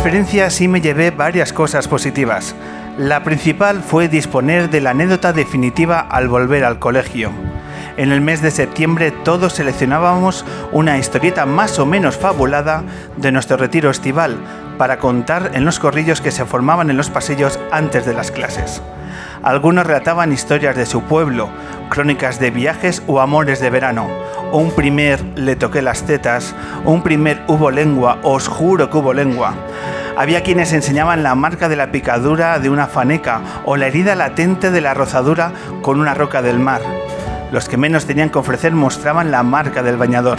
Experiencia sí me llevé varias cosas positivas. La principal fue disponer de la anécdota definitiva al volver al colegio. En el mes de septiembre todos seleccionábamos una historieta más o menos fabulada de nuestro retiro estival para contar en los corrillos que se formaban en los pasillos antes de las clases. Algunos relataban historias de su pueblo, crónicas de viajes o amores de verano. Un primer le toqué las tetas, un primer hubo lengua, os juro que hubo lengua. Había quienes enseñaban la marca de la picadura de una faneca o la herida latente de la rozadura con una roca del mar. Los que menos tenían que ofrecer mostraban la marca del bañador.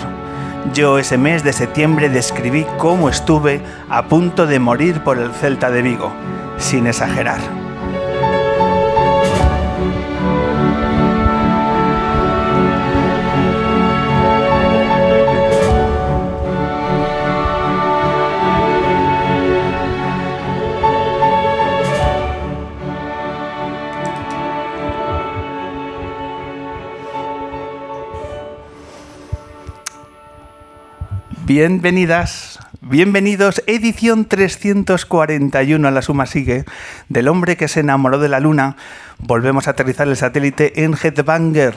Yo ese mes de septiembre describí cómo estuve a punto de morir por el Celta de Vigo, sin exagerar. Bienvenidas, bienvenidos, edición 341 a la suma sigue, del hombre que se enamoró de la luna. Volvemos a aterrizar el satélite en Headbanger,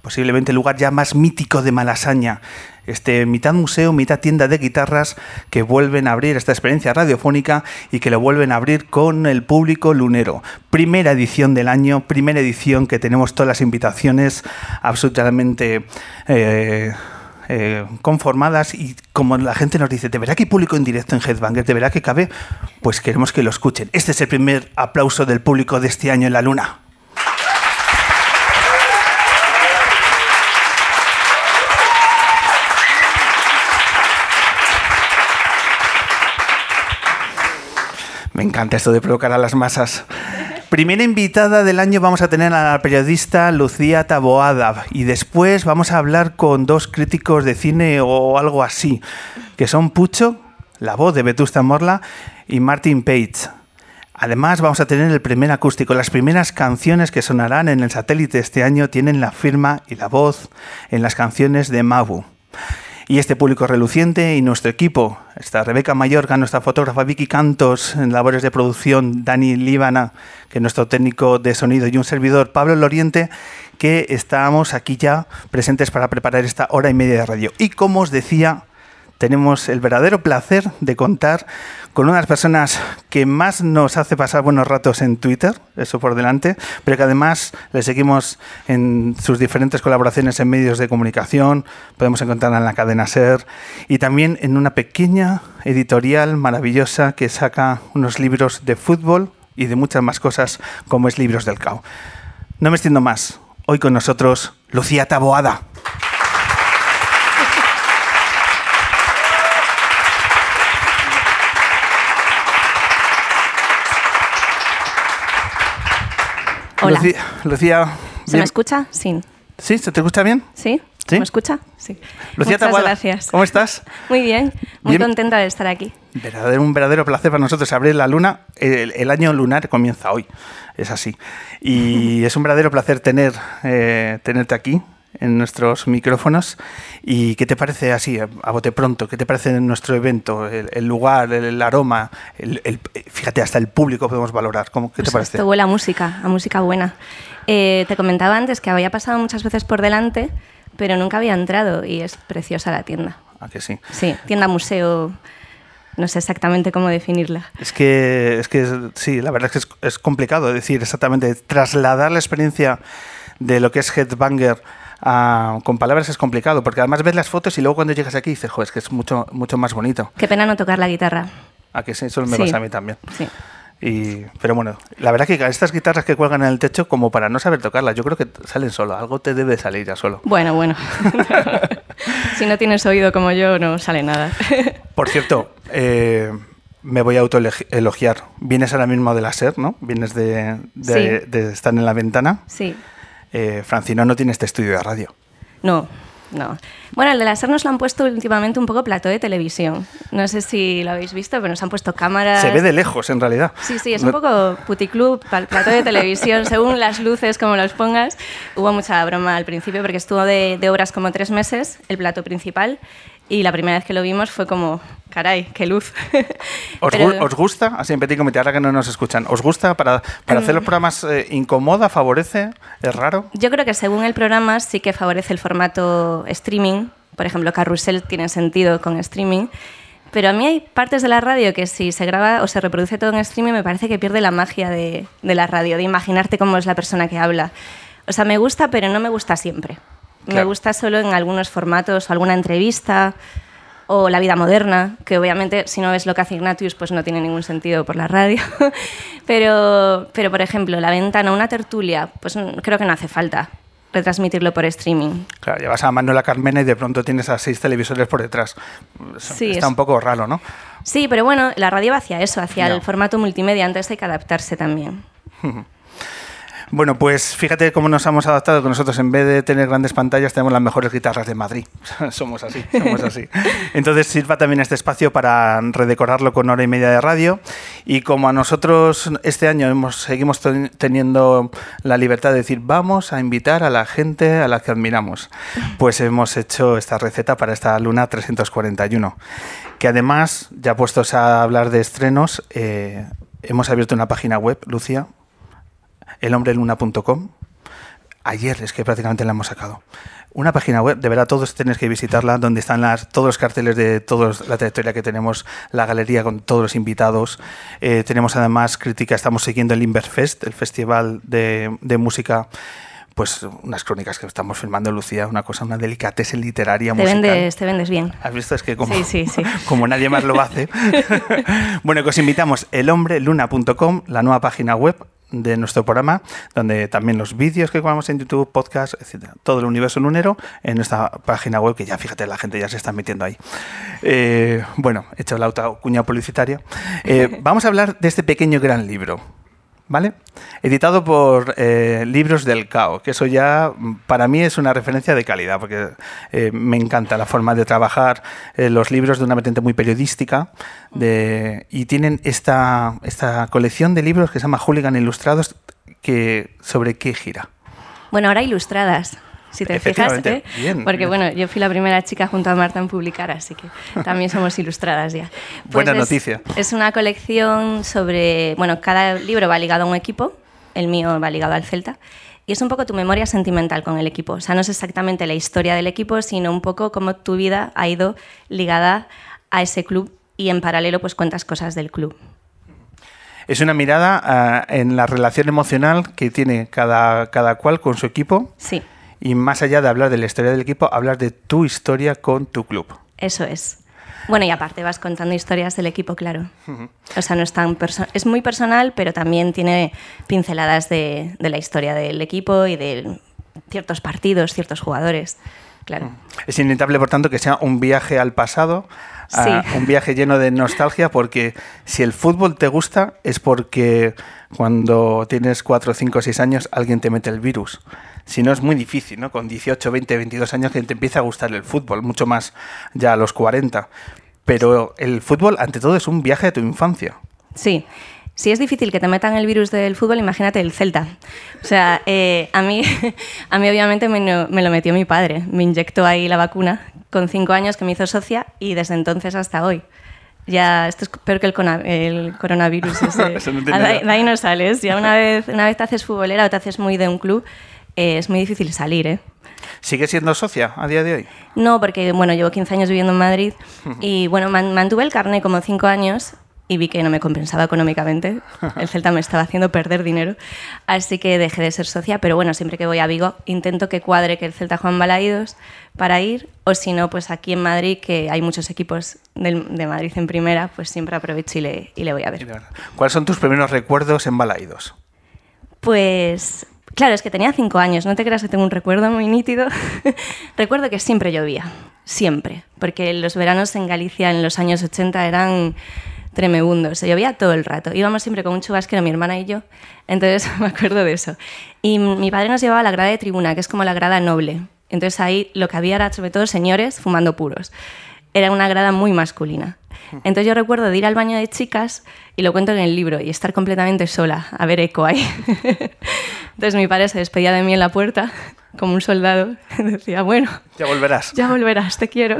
posiblemente el lugar ya más mítico de Malasaña. Este mitad museo, mitad tienda de guitarras que vuelven a abrir esta experiencia radiofónica y que lo vuelven a abrir con el público lunero. Primera edición del año, primera edición que tenemos todas las invitaciones absolutamente... Eh, eh, conformadas y como la gente nos dice, ¿de verdad que hay público en directo en Headbanger? ¿De verdad que cabe? Pues queremos que lo escuchen. Este es el primer aplauso del público de este año en la Luna. Me encanta esto de provocar a las masas. Primera invitada del año vamos a tener a la periodista Lucía Taboada y después vamos a hablar con dos críticos de cine o algo así, que son Pucho, la voz de Vetusta Morla, y Martin Page. Además vamos a tener el primer acústico. Las primeras canciones que sonarán en el satélite este año tienen la firma y la voz en las canciones de Mabu y este público reluciente y nuestro equipo. Está Rebeca Mayorga, nuestra fotógrafa Vicky Cantos, en labores de producción Dani Líbana, que es nuestro técnico de sonido, y un servidor Pablo Loriente, que estamos aquí ya presentes para preparar esta hora y media de radio. Y como os decía, tenemos el verdadero placer de contar con unas personas que más nos hace pasar buenos ratos en Twitter, eso por delante, pero que además le seguimos en sus diferentes colaboraciones en medios de comunicación, podemos encontrarla en la cadena SER y también en una pequeña editorial maravillosa que saca unos libros de fútbol y de muchas más cosas como es Libros del Cao. No me extiendo más. Hoy con nosotros Lucía Taboada. Hola. Lucía, ¿Se me escucha? Sí. ¿Sí? ¿Se te escucha bien? ¿Sí? ¿Sí? ¿Me escucha? Sí. Lucía Muchas gracias. ¿Cómo estás? Muy bien, muy contenta de estar aquí. Verdadero, un verdadero placer para nosotros abrir la luna. El, año lunar comienza hoy, es así. Y es un verdadero placer tener, eh, tenerte aquí en nuestros micrófonos. ¿Y qué te parece así, a bote pronto? ¿Qué te parece nuestro evento? El, lugar, el, aroma, el, fíjate, hasta el público podemos valorar. ¿Cómo, ¿Qué te pues parece? Esto huele a música, a música buena. Eh, te comentaba antes que había pasado muchas veces por delante, pero nunca había entrado y es preciosa la tienda. ¿A que sí? Sí, tienda museo No sé exactamente cómo definirla. Es que, es que sí, la verdad es que es, es complicado decir exactamente, trasladar la experiencia de lo que es Headbanger a- con palabras es complicado, porque además ves las fotos y luego cuando llegas aquí dices, joder, es que es mucho, mucho más bonito. Qué pena no tocar la guitarra. A que sí, eso me Sí. pasa a mí también. Sí. Y, pero bueno, la verdad que estas guitarras que cuelgan en el techo, como para no saber tocarlas, yo creo que salen solo. Algo te debe salir ya solo. Bueno, bueno. si no tienes oído como yo, no sale nada. Por cierto, eh, me voy a autoelogiar. Vienes ahora mismo de la SER, ¿no? Vienes de, de- Sí. de estar en la ventana. sí. Eh, Francino no tiene este estudio de radio. No, no. Bueno, el de la SER nos lo han puesto últimamente un poco plató de televisión. No sé si lo habéis visto, pero nos han puesto cámaras. Se ve de lejos, en realidad. Sí, sí, es un poco puticlub, plató de televisión, según las luces, como los pongas. Hubo mucha broma al principio porque estuvo de, de obras como tres meses, el plato principal, y la primera vez que lo vimos fue como, caray, qué luz. ¿Os, Pero- os gusta? Así en petit comité, ahora que no nos escuchan. ¿Os gusta para, para hacer los programas? eh, ¿Incomoda? ¿Favorece? ¿Es raro? Yo creo que según el programa sí que favorece el formato streaming. Por ejemplo, Carrusel tiene sentido con streaming. Pero a mí hay partes de la radio que si se graba o se reproduce todo en streaming me parece que pierde la magia de, de la radio, de imaginarte cómo es la persona que habla. O sea, me gusta, pero no me gusta siempre. Me Claro. gusta solo en algunos formatos o alguna entrevista o la vida moderna, que obviamente si no ves lo que hace Ignatius pues no tiene ningún sentido por la radio. pero, pero por ejemplo, la ventana, una tertulia, pues creo que no hace falta retransmitirlo por streaming. Claro, llevas a Manuela Carmena y de pronto tienes a seis televisores por detrás. Sí, Está es- un poco raro, ¿no? Sí, pero bueno, la radio va hacia eso, hacia Ya. el formato multimedia, antes hay que adaptarse también. Bueno, pues fíjate cómo nos hemos adaptado, que nosotros en vez de tener grandes pantallas tenemos las mejores guitarras de Madrid. somos así, somos así. Entonces sirva también este espacio para redecorarlo con hora y media de radio. Y como a nosotros este año seguimos ten- teniendo la libertad de decir, vamos a invitar a la gente a la que admiramos, pues hemos hecho esta receta para esta Luna 341. Que además, ya puestos a hablar de estrenos, eh, hemos abierto una página web, Lucía, elhombreluna.com. Ayer es que prácticamente la hemos sacado. Una página web, de verdad todos tenéis que visitarla, donde están las, todos los carteles de toda la trayectoria que tenemos, la galería con todos los invitados. Eh, tenemos además crítica, estamos siguiendo el Inverfest, el festival de, de música, pues unas crónicas que estamos filmando, Lucía, una cosa, una delicatese literaria Te musical. vendes, te vendes bien. ¿Has visto? Es que como, Sí, sí, sí. como nadie más lo hace. bueno, que os invitamos elhombreluna.com, la nueva página web de nuestro programa, donde también los vídeos que grabamos en YouTube, podcast, etcétera, todo el universo lunero en nuestra página web, que ya fíjate, la gente ya se está metiendo ahí. Eh, bueno, he hecho la cuña publicitaria. Eh, vamos a hablar de este pequeño gran libro. ¿Vale? Editado por eh, Libros del Cao, que eso ya para mí es una referencia de calidad, porque eh, me encanta la forma de trabajar eh, los libros de una vertiente muy periodística y tienen esta, esta colección de libros que se llama Hooligan Ilustrados, que ¿sobre qué gira? Bueno, ahora ilustradas, si te fijas. ¿eh? bien. Porque bueno, yo fui la primera chica junto a Marta en publicar, así que también somos ilustradas ya. Pues Buena es- noticia. Es una colección sobre, bueno, cada libro va ligado a un equipo, el mío va ligado al Celta. Y es un poco tu memoria sentimental con el equipo. O sea, no es exactamente la historia del equipo, sino un poco cómo tu vida ha ido ligada a ese club y en paralelo pues cuentas cosas del club. Es una mirada ah, en la relación emocional que tiene cada, cada cual con su equipo Sí, y más allá de hablar de la historia del equipo, hablar de tu historia con tu club. eso es. Bueno, y aparte vas contando historias del equipo, claro. O sea, no es tan es muy personal, pero también tiene pinceladas de, de la historia del equipo y de ciertos partidos, ciertos jugadores. Claro. Es inevitable, por tanto, que sea un viaje al pasado, a- Sí. un viaje lleno de nostalgia, porque si el fútbol te gusta es porque cuando tienes 4, 5, 6 años alguien te mete el virus. Si no, es muy difícil, ¿no? Con 18, 20, 22 años que te empieza a gustar el fútbol, mucho más ya a los 40. Pero el fútbol, ante todo, es un viaje de tu infancia. Sí. Si es difícil que te metan el virus del fútbol, imagínate el Celta. O sea, eh, a, mí, a mí obviamente me, me lo metió mi padre. Me inyectó ahí la vacuna con cinco años que me hizo socia y desde entonces hasta hoy. Ya, esto es peor que el, cona- el coronavirus. ese. Eso no tiene Ah, de, ahí- nada. de ahí no sales. Ya una vez, una vez te haces futbolera o te haces muy de un club, eh, es muy difícil salir, ¿eh? ¿Sigue siendo socia a día de hoy? No, porque bueno, llevo 15 años viviendo en Madrid y bueno, man- mantuve el carnet como 5 años y vi que no me compensaba económicamente. El Celta me estaba haciendo perder dinero, así que dejé de ser socia, pero bueno, siempre que voy a Vigo intento que cuadre que el Celta juega en Balaídos para ir, o si no, pues aquí en Madrid, que hay muchos equipos del- de Madrid en primera, pues siempre aprovecho y le, y le voy a ver. ¿Cuáles son tus primeros recuerdos en Balaídos? Pues claro, es que tenía cinco años, no te creas que tengo un recuerdo muy nítido. Recuerdo que siempre llovía, siempre, porque los veranos en Galicia en los años 80 eran tremebundos, se llovía todo el rato. Íbamos siempre con un chubasquero, mi hermana y yo, entonces me acuerdo de eso. Y mi padre nos llevaba a la grada de tribuna, que es como la grada noble. Entonces ahí lo que había era sobre todo señores fumando puros. Era una grada muy masculina. Entonces yo recuerdo de ir al baño de chicas, y lo cuento en el libro, y estar completamente sola, a ver eco ahí. Entonces mi padre se despedía de mí en la puerta, como un soldado, decía, bueno, Ya volverás. ya volverás, te quiero.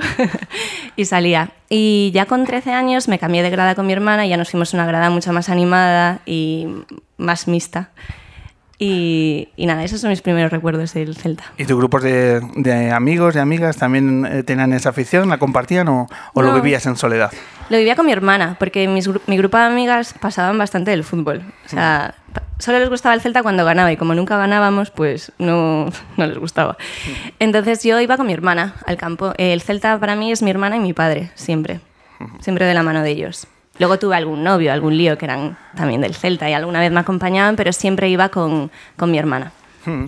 y salía. Y ya con 13 años me cambié de grada con mi hermana y ya nos fuimos a una grada mucho más animada y más mixta. Y, y nada, esos son mis primeros recuerdos del Celta. ¿Y tus grupos de, de amigos y amigas también eh, tenían esa afición? ¿La compartían o, o lo No. vivías en soledad? Lo vivía con mi hermana, porque mis mi grupo de amigas pasaban bastante del fútbol. O sea, pa- solo les gustaba el Celta cuando ganaba y como nunca ganábamos, pues no, no les gustaba. Entonces yo iba con mi hermana al campo. El Celta para mí es mi hermana y mi padre, siempre. Siempre de la mano de ellos. Luego tuve algún novio, algún lío que eran también del Celta y alguna vez me acompañaban, pero siempre iba con, con mi hermana. Mm.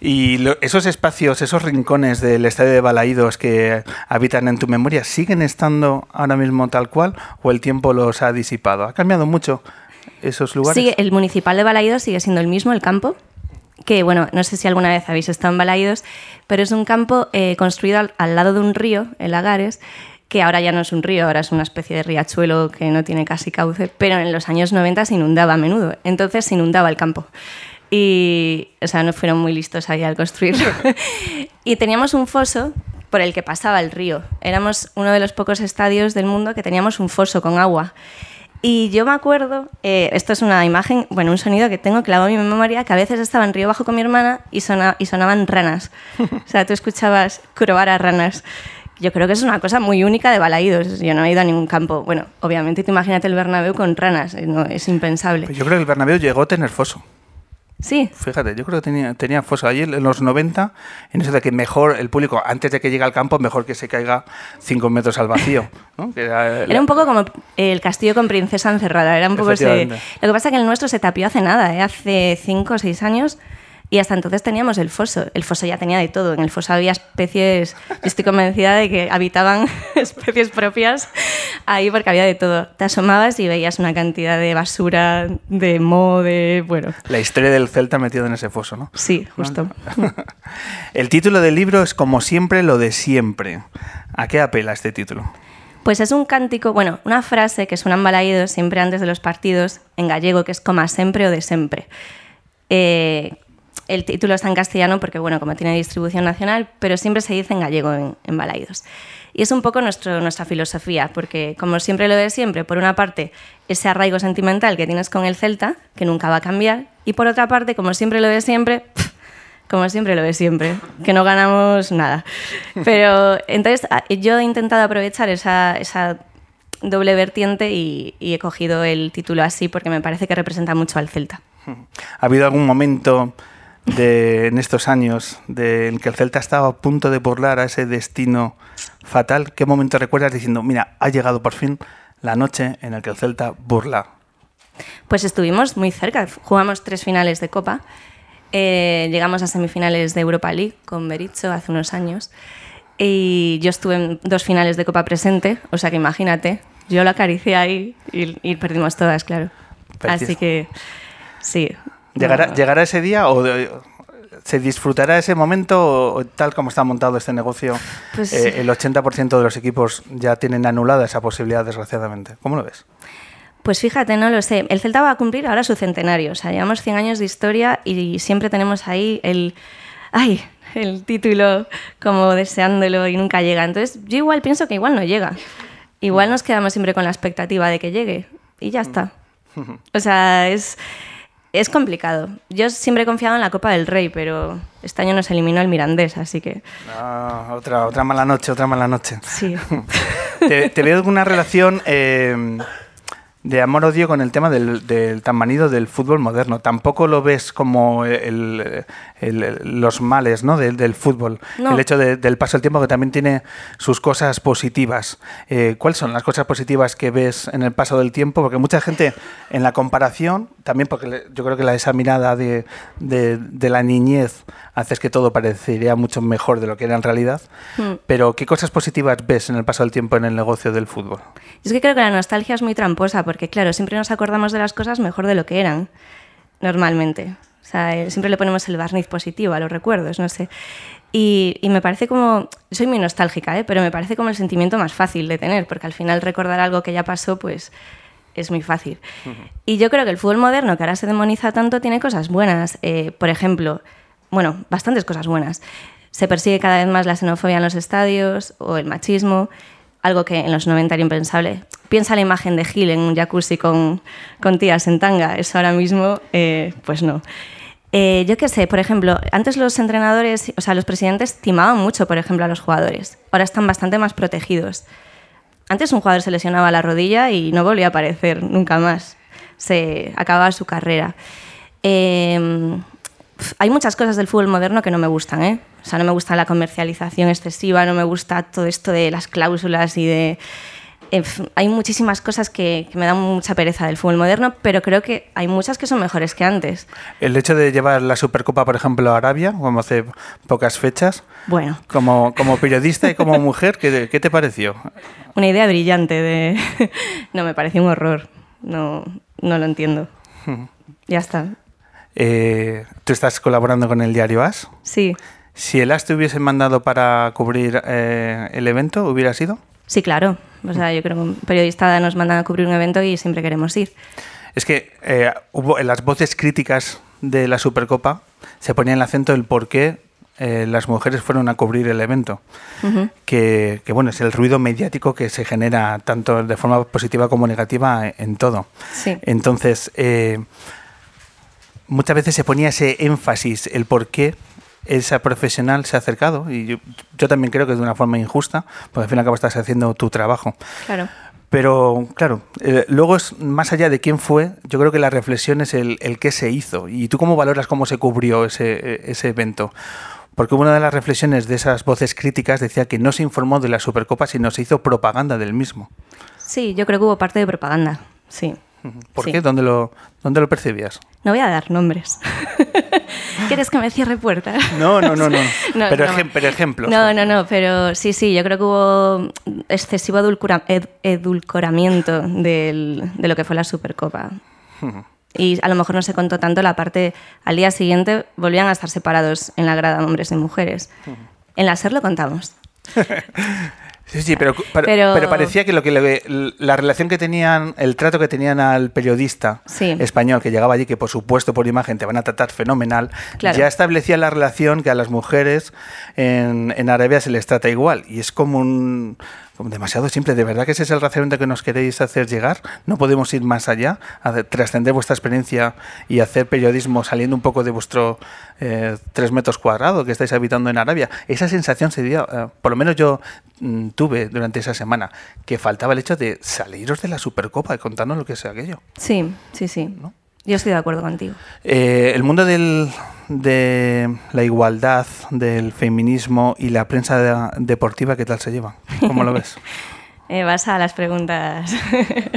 Y lo- esos espacios, esos rincones del estadio de Balaídos que habitan en tu memoria, ¿siguen estando ahora mismo tal cual o el tiempo los ha disipado? ¿Ha cambiado mucho esos lugares? Sigue, el municipal de Balaídos sigue siendo el mismo, el campo. Que bueno, no sé si alguna vez habéis estado en Balaídos, pero es un campo eh, construido al, al lado de un río, el Lagares, que ahora ya no es un río, ahora es una especie de riachuelo que no tiene casi cauce, pero en los años 90 se inundaba a menudo. Entonces se inundaba el campo. Y, o sea, no fueron muy listos ahí al construirlo. y teníamos un foso por el que pasaba el río. Éramos uno de los pocos estadios del mundo que teníamos un foso con agua. Y yo me acuerdo, eh, esto es una imagen, bueno, un sonido que tengo clavado en mi memoria, que a veces estaba en Río Bajo con mi hermana y, sona- y sonaban ranas. O sea, tú escuchabas croar a ranas. Yo creo que es una cosa muy única de Balaídos. Yo no he ido a ningún campo. Bueno, obviamente, tú imagínate el Bernabéu con ranas, eh, no, es impensable. Pues yo creo que el Bernabéu llegó a tener foso. Sí, Fíjate, yo creo que tenía, tenía foso. Allí en los 90, en eso de que mejor el público, antes de que llegue al campo, mejor que se caiga 5 metros al vacío. ¿no? Que era, Era un poco como el castillo con princesa encerrada. Era un poco ese... Lo que pasa es que el nuestro se tapió hace nada, ¿eh? hace cinco o seis años. Y hasta entonces teníamos el foso. El foso ya tenía de todo. En el foso había especies. Yo estoy convencida de que habitaban especies propias ahí porque había de todo. Te asomabas y veías una cantidad de basura, de moho, de. Bueno, La historia del Celta metido en ese foso, ¿no? sí, justo. El título del libro es Como siempre, lo de siempre. ¿A qué apela este título? Pues es un cántico, bueno, una frase que suena en Balaídos siempre antes de los partidos en gallego, que es como sempre o de sempre. Eh, el título está en castellano porque, bueno, como tiene distribución nacional, pero siempre se dice en gallego en, en Balaídos. Y es un poco nuestra filosofía, porque como siempre lo de siempre, por una parte, ese arraigo sentimental que tienes con el Celta, que nunca va a cambiar, y por otra parte, como siempre lo de siempre, como siempre lo de siempre, que no ganamos nada. Pero entonces a- yo he intentado aprovechar esa, esa doble vertiente y, y he cogido el título así porque me parece que representa mucho al Celta. ¿Ha habido algún momento de, en estos años de, en que el Celta estaba a punto de burlar a ese destino fatal? ¿Qué momento recuerdas diciendo, mira, ha llegado por fin la noche en la que el Celta burla? Pues estuvimos muy cerca, jugamos tres finales de Copa, eh, llegamos a semifinales de Europa League con Berizzo hace unos años y yo estuve en dos finales de Copa presente, o sea que imagínate, yo lo acaricié ahí y, y perdimos todas, claro. Perdiste. Así que sí. ¿Llegará, No. ¿llegará ese día o de- se disfrutará ese momento o, o tal como está montado este negocio? Pues- eh, el 80% de los equipos ya tienen anulada esa posibilidad, desgraciadamente. ¿Cómo lo ves? Pues fíjate, no lo sé. El Celta va a cumplir ahora su centenario. O sea, llevamos 100 años de historia y siempre tenemos ahí el. ¡Ay! El título como deseándolo y nunca llega. Entonces, yo igual pienso que igual no llega. Igual nos quedamos siempre con la expectativa de que llegue y ya está. O sea, es. Es complicado. Yo siempre he confiado en la Copa del Rey, pero este año nos eliminó el Mirandés, así que Ah, otra, otra mala noche, otra mala noche. sí. ¿Te, te veo alguna relación eh, de amor-odio con el tema del, del tan manido del fútbol moderno? Tampoco lo ves como el- el- los males ¿no? del, del fútbol. No. El hecho de- del paso del tiempo que también tiene sus cosas positivas. Eh, ¿Cuáles son las cosas positivas que ves en el paso del tiempo? Porque mucha gente en la comparación, también porque yo creo que la, esa mirada de, de- de la niñez hace que todo parecería mucho mejor de lo que era en realidad. Hmm. Pero ¿qué cosas positivas ves en el paso del tiempo en el negocio del fútbol? Es que creo que la nostalgia es muy tramposa, porque claro, siempre nos acordamos de las cosas mejor de lo que eran, normalmente. O sea, eh, siempre le ponemos el barniz positivo a los recuerdos, no sé. Y, y me parece como, soy muy nostálgica, ¿eh? pero me parece como el sentimiento más fácil de tener, porque al final recordar algo que ya pasó, pues es muy fácil. Y yo creo que el fútbol moderno, que ahora se demoniza tanto, tiene cosas buenas. Eh, por ejemplo, bueno, bastantes cosas buenas. Se persigue cada vez más la xenofobia en los estadios o el machismo, algo que en los 90 era impensable. Piensa la imagen de Gil en un jacuzzi con, con tías en tanga, eso ahora mismo, eh, pues no. Eh, yo qué sé, por ejemplo, antes los entrenadores, o sea, los presidentes timaban mucho, por ejemplo, a los jugadores. Ahora están bastante más protegidos. Antes un jugador se lesionaba la rodilla y no volvía a aparecer nunca más. Se acababa su carrera. Pf, hay muchas cosas del fútbol moderno que no me gustan, ¿eh? O sea, no me gusta la comercialización excesiva, no me gusta todo esto de las cláusulas y de... eh, hay muchísimas cosas que, que me dan mucha pereza del fútbol moderno, pero creo que hay muchas que son mejores que antes. El hecho de llevar la Supercopa, por ejemplo, a Arabia, como hace pocas fechas, Bueno, como, como periodista y como mujer, ¿qué, qué te pareció? una idea brillante de... no, me parece un horror. No, no lo entiendo. Ya está. Eh, Tú estás colaborando con el diario AS. Sí, Si el AS te hubiese mandado para cubrir eh, el evento, ¿hubiera sido? sí, claro. O sea, yo creo que un periodista nos manda a cubrir un evento y siempre queremos ir. Es que eh, hubo en las voces críticas de la Supercopa se ponía el acento el por qué eh, las mujeres fueron a cubrir el evento. Que, que, bueno, es el ruido mediático que se genera tanto de forma positiva como negativa en, en todo. Sí. Entonces, eh, muchas veces se ponía ese énfasis, el por qué esa profesional se ha acercado, y yo, yo también creo que de una forma injusta, porque al fin y al cabo estás haciendo tu trabajo. Claro. Pero claro, eh, luego es más allá de quién fue, yo creo que la reflexión es el, el qué se hizo. ¿Y tú cómo valoras cómo se cubrió ese, ese evento? Porque una de las reflexiones de esas voces críticas decía que no se informó de la Supercopa, sino se hizo propaganda del mismo. Sí, yo creo que hubo parte de propaganda. Sí. ¿Por Sí. qué? ¿Dónde lo, ¿Dónde lo percibías? No voy a dar nombres. ¿Quieres que me cierre puertas? No, no, no, no. No, pero, ejem- pero ejemplos. No, no, no, pero sí, sí, yo creo que hubo excesivo ed- edulcoramiento del- de lo que fue la Supercopa. Y a lo mejor no se contó tanto la parte, al día siguiente volvían a estar separados en la grada hombres y mujeres. En la SER lo contamos. Sí, sí, pero, pero, Pero- pero parecía que lo que le- la relación que tenían, el trato que tenían al periodista Sí. español que llegaba allí, que por supuesto por imagen te van a tratar fenomenal, Claro. ya establecía la relación que a las mujeres en, en Arabia se les trata igual. Y es como un demasiado simple. ¿De verdad que ese es el razonamiento que nos queréis hacer llegar? ¿No podemos ir más allá? Trascender vuestra experiencia y hacer periodismo saliendo un poco de vuestro eh, tres metros cuadrados que estáis habitando en Arabia. Esa sensación se dio, eh, por lo menos yo mm, tuve durante esa semana, que faltaba el hecho de saliros de la Supercopa y contarnos lo que es aquello. Sí, sí, sí. Yo estoy de acuerdo contigo. Eh, el mundo del- de la igualdad, del feminismo y la prensa de- deportiva, ¿qué tal se lleva? ¿Cómo lo ves? Eh, vas a las preguntas.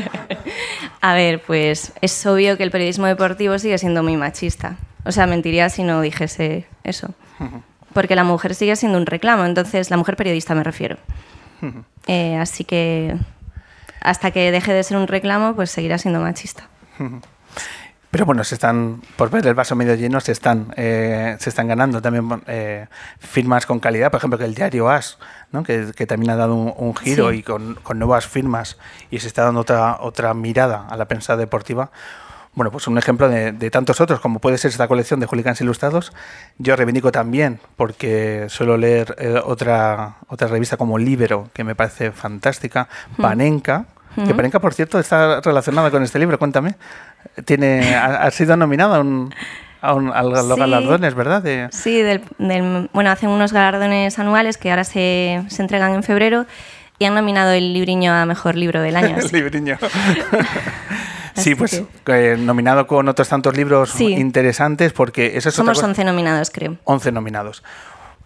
a ver, pues es obvio que el periodismo deportivo sigue siendo muy machista. O sea, mentiría si no dijese eso. Porque la mujer sigue siendo un reclamo, entonces la mujer periodista me refiero. Eh, así que hasta que deje de ser un reclamo, pues seguirá siendo machista. Pero bueno, se están, por ver el vaso medio lleno, se están, eh, se están ganando también eh, firmas con calidad. Por ejemplo, que el diario AS, ¿no? que, que también ha dado un, un giro Sí. y con, con nuevas firmas y se está dando otra, otra mirada a la prensa deportiva. Bueno, pues un ejemplo de, de tantos otros, como puede ser esta colección de Hooligans Ilustrados. Yo reivindico también, porque suelo leer eh, otra, otra revista como Libero, que me parece fantástica, Panenka, que Panenka, por cierto, está relacionada con este libro, cuéntame. Tiene, ha, ha sido nominado a, un, a, un- a los Sí. galardones, ¿verdad? De- Sí, del, del- bueno, hacen unos galardones anuales que ahora se, se entregan en febrero y han nominado el libriño a mejor libro del año. El libriño. sí, pues eh, nominado con otros tantos libros Sí. interesantes porque eso es otra Somos cosa- 11 nominados, creo. 11 nominados.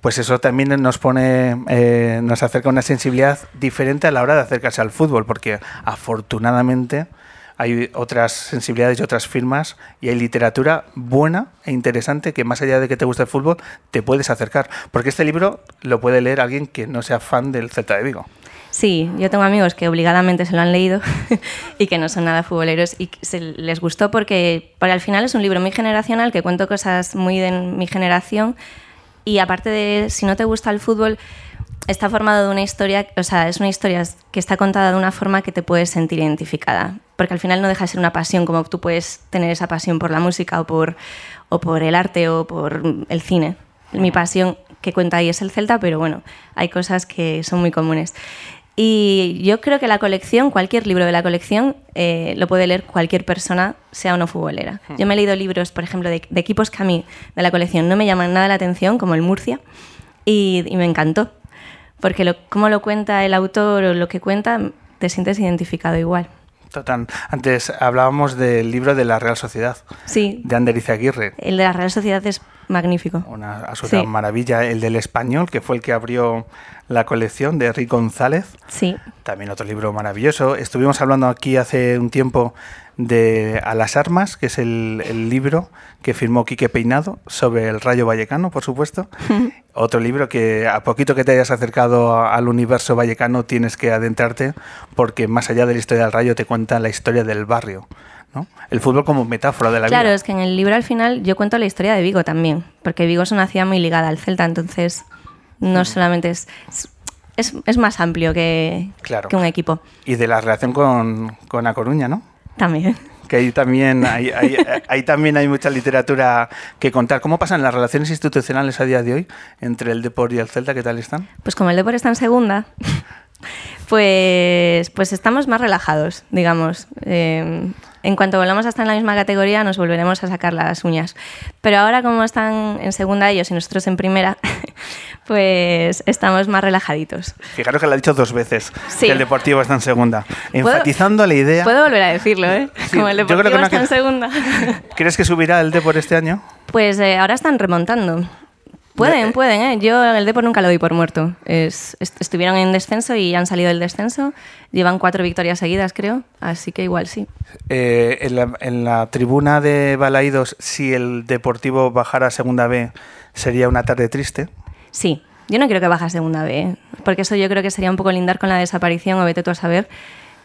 Pues eso también nos pone, eh, nos acerca una sensibilidad diferente a la hora de acercarse al fútbol, porque afortunadamente hay otras sensibilidades y otras firmas y hay literatura buena e interesante que más allá de que te guste el fútbol, te puedes acercar. Porque este libro lo puede leer alguien que no sea fan del Celta de Vigo. Sí, yo tengo amigos que obligadamente se lo han leído y que no son nada futboleros y se les gustó porque, porque al final es un libro muy generacional que cuento cosas muy de mi generación y aparte de si no te gusta el fútbol está formado de una historia, o sea, es una historia que está contada de una forma que te puedes sentir identificada, porque al final no deja de ser una pasión como tú puedes tener esa pasión por la música o por o por el arte o por el cine. Mi pasión que cuenta ahí es el Celta, pero bueno, hay cosas que son muy comunes. Y yo creo que la colección, cualquier libro de la colección, eh, lo puede leer cualquier persona, sea o no futbolera. Yo me he leído libros, por ejemplo, de, de equipos que a mí de la colección no me llaman nada la atención, como el Murcia, y, y me encantó. Porque lo, cómo lo cuenta el autor o lo que cuenta, te sientes identificado igual. Total. Antes hablábamos del libro de la Real Sociedad, Sí, de Ander Izaguirre. el de la Real Sociedad es magnífico. Una Sí. maravilla. El del español, que fue el que abrió la colección de Rick González. Sí, También otro libro maravilloso. Estuvimos hablando aquí hace un tiempo de A las Armas, que es el, el libro que firmó Quique Peinado sobre el Rayo Vallecano, por supuesto. otro libro que a poquito que te hayas acercado al universo vallecano tienes que adentrarte, porque más allá de la historia del Rayo te cuenta la historia del barrio. ¿no? El fútbol como metáfora de la claro, vida. es que en el libro al final yo cuento la historia de Vigo también, porque Vigo es una ciudad muy ligada al Celta, entonces no solamente es, es, es más amplio que, Claro. que un equipo. Y de la relación con, con A Coruña, ¿no? También. que ahí también hay, hay- ahí también hay mucha literatura que contar. ¿Cómo pasan las relaciones institucionales a día de hoy entre el Depor y el Celta? ¿Qué tal están? Pues como el Depor está en segunda, pues, pues estamos más relajados, digamos. Eh, en cuanto volvamos a estar en la misma categoría, nos volveremos a sacar las uñas. Pero ahora, como están en segunda ellos y nosotros en primera, pues estamos más relajaditos. Fijaros que lo ha dicho dos veces, Sí. que el Deportivo está en segunda. ¿Puedo- Enfatizando la idea. Puedo volver a decirlo, ¿eh? Sí, como el que Deportivo está ha en que- segunda. ¿Crees que subirá el Depor este año? Pues eh, ahora están remontando. Pueden, pueden, ¿eh? Yo el Depor nunca lo doy por muerto. Es- est- estuvieron en descenso y han salido del descenso. Llevan cuatro victorias seguidas, creo. Así que igual sí. Eh, en, la, en la tribuna de Balaídos, si el Deportivo bajara a segunda B, sería una tarde triste. Sí. Yo no quiero que baje a segunda B, ¿eh? porque eso yo creo que sería un poco lindar con la desaparición o vete tú a saber.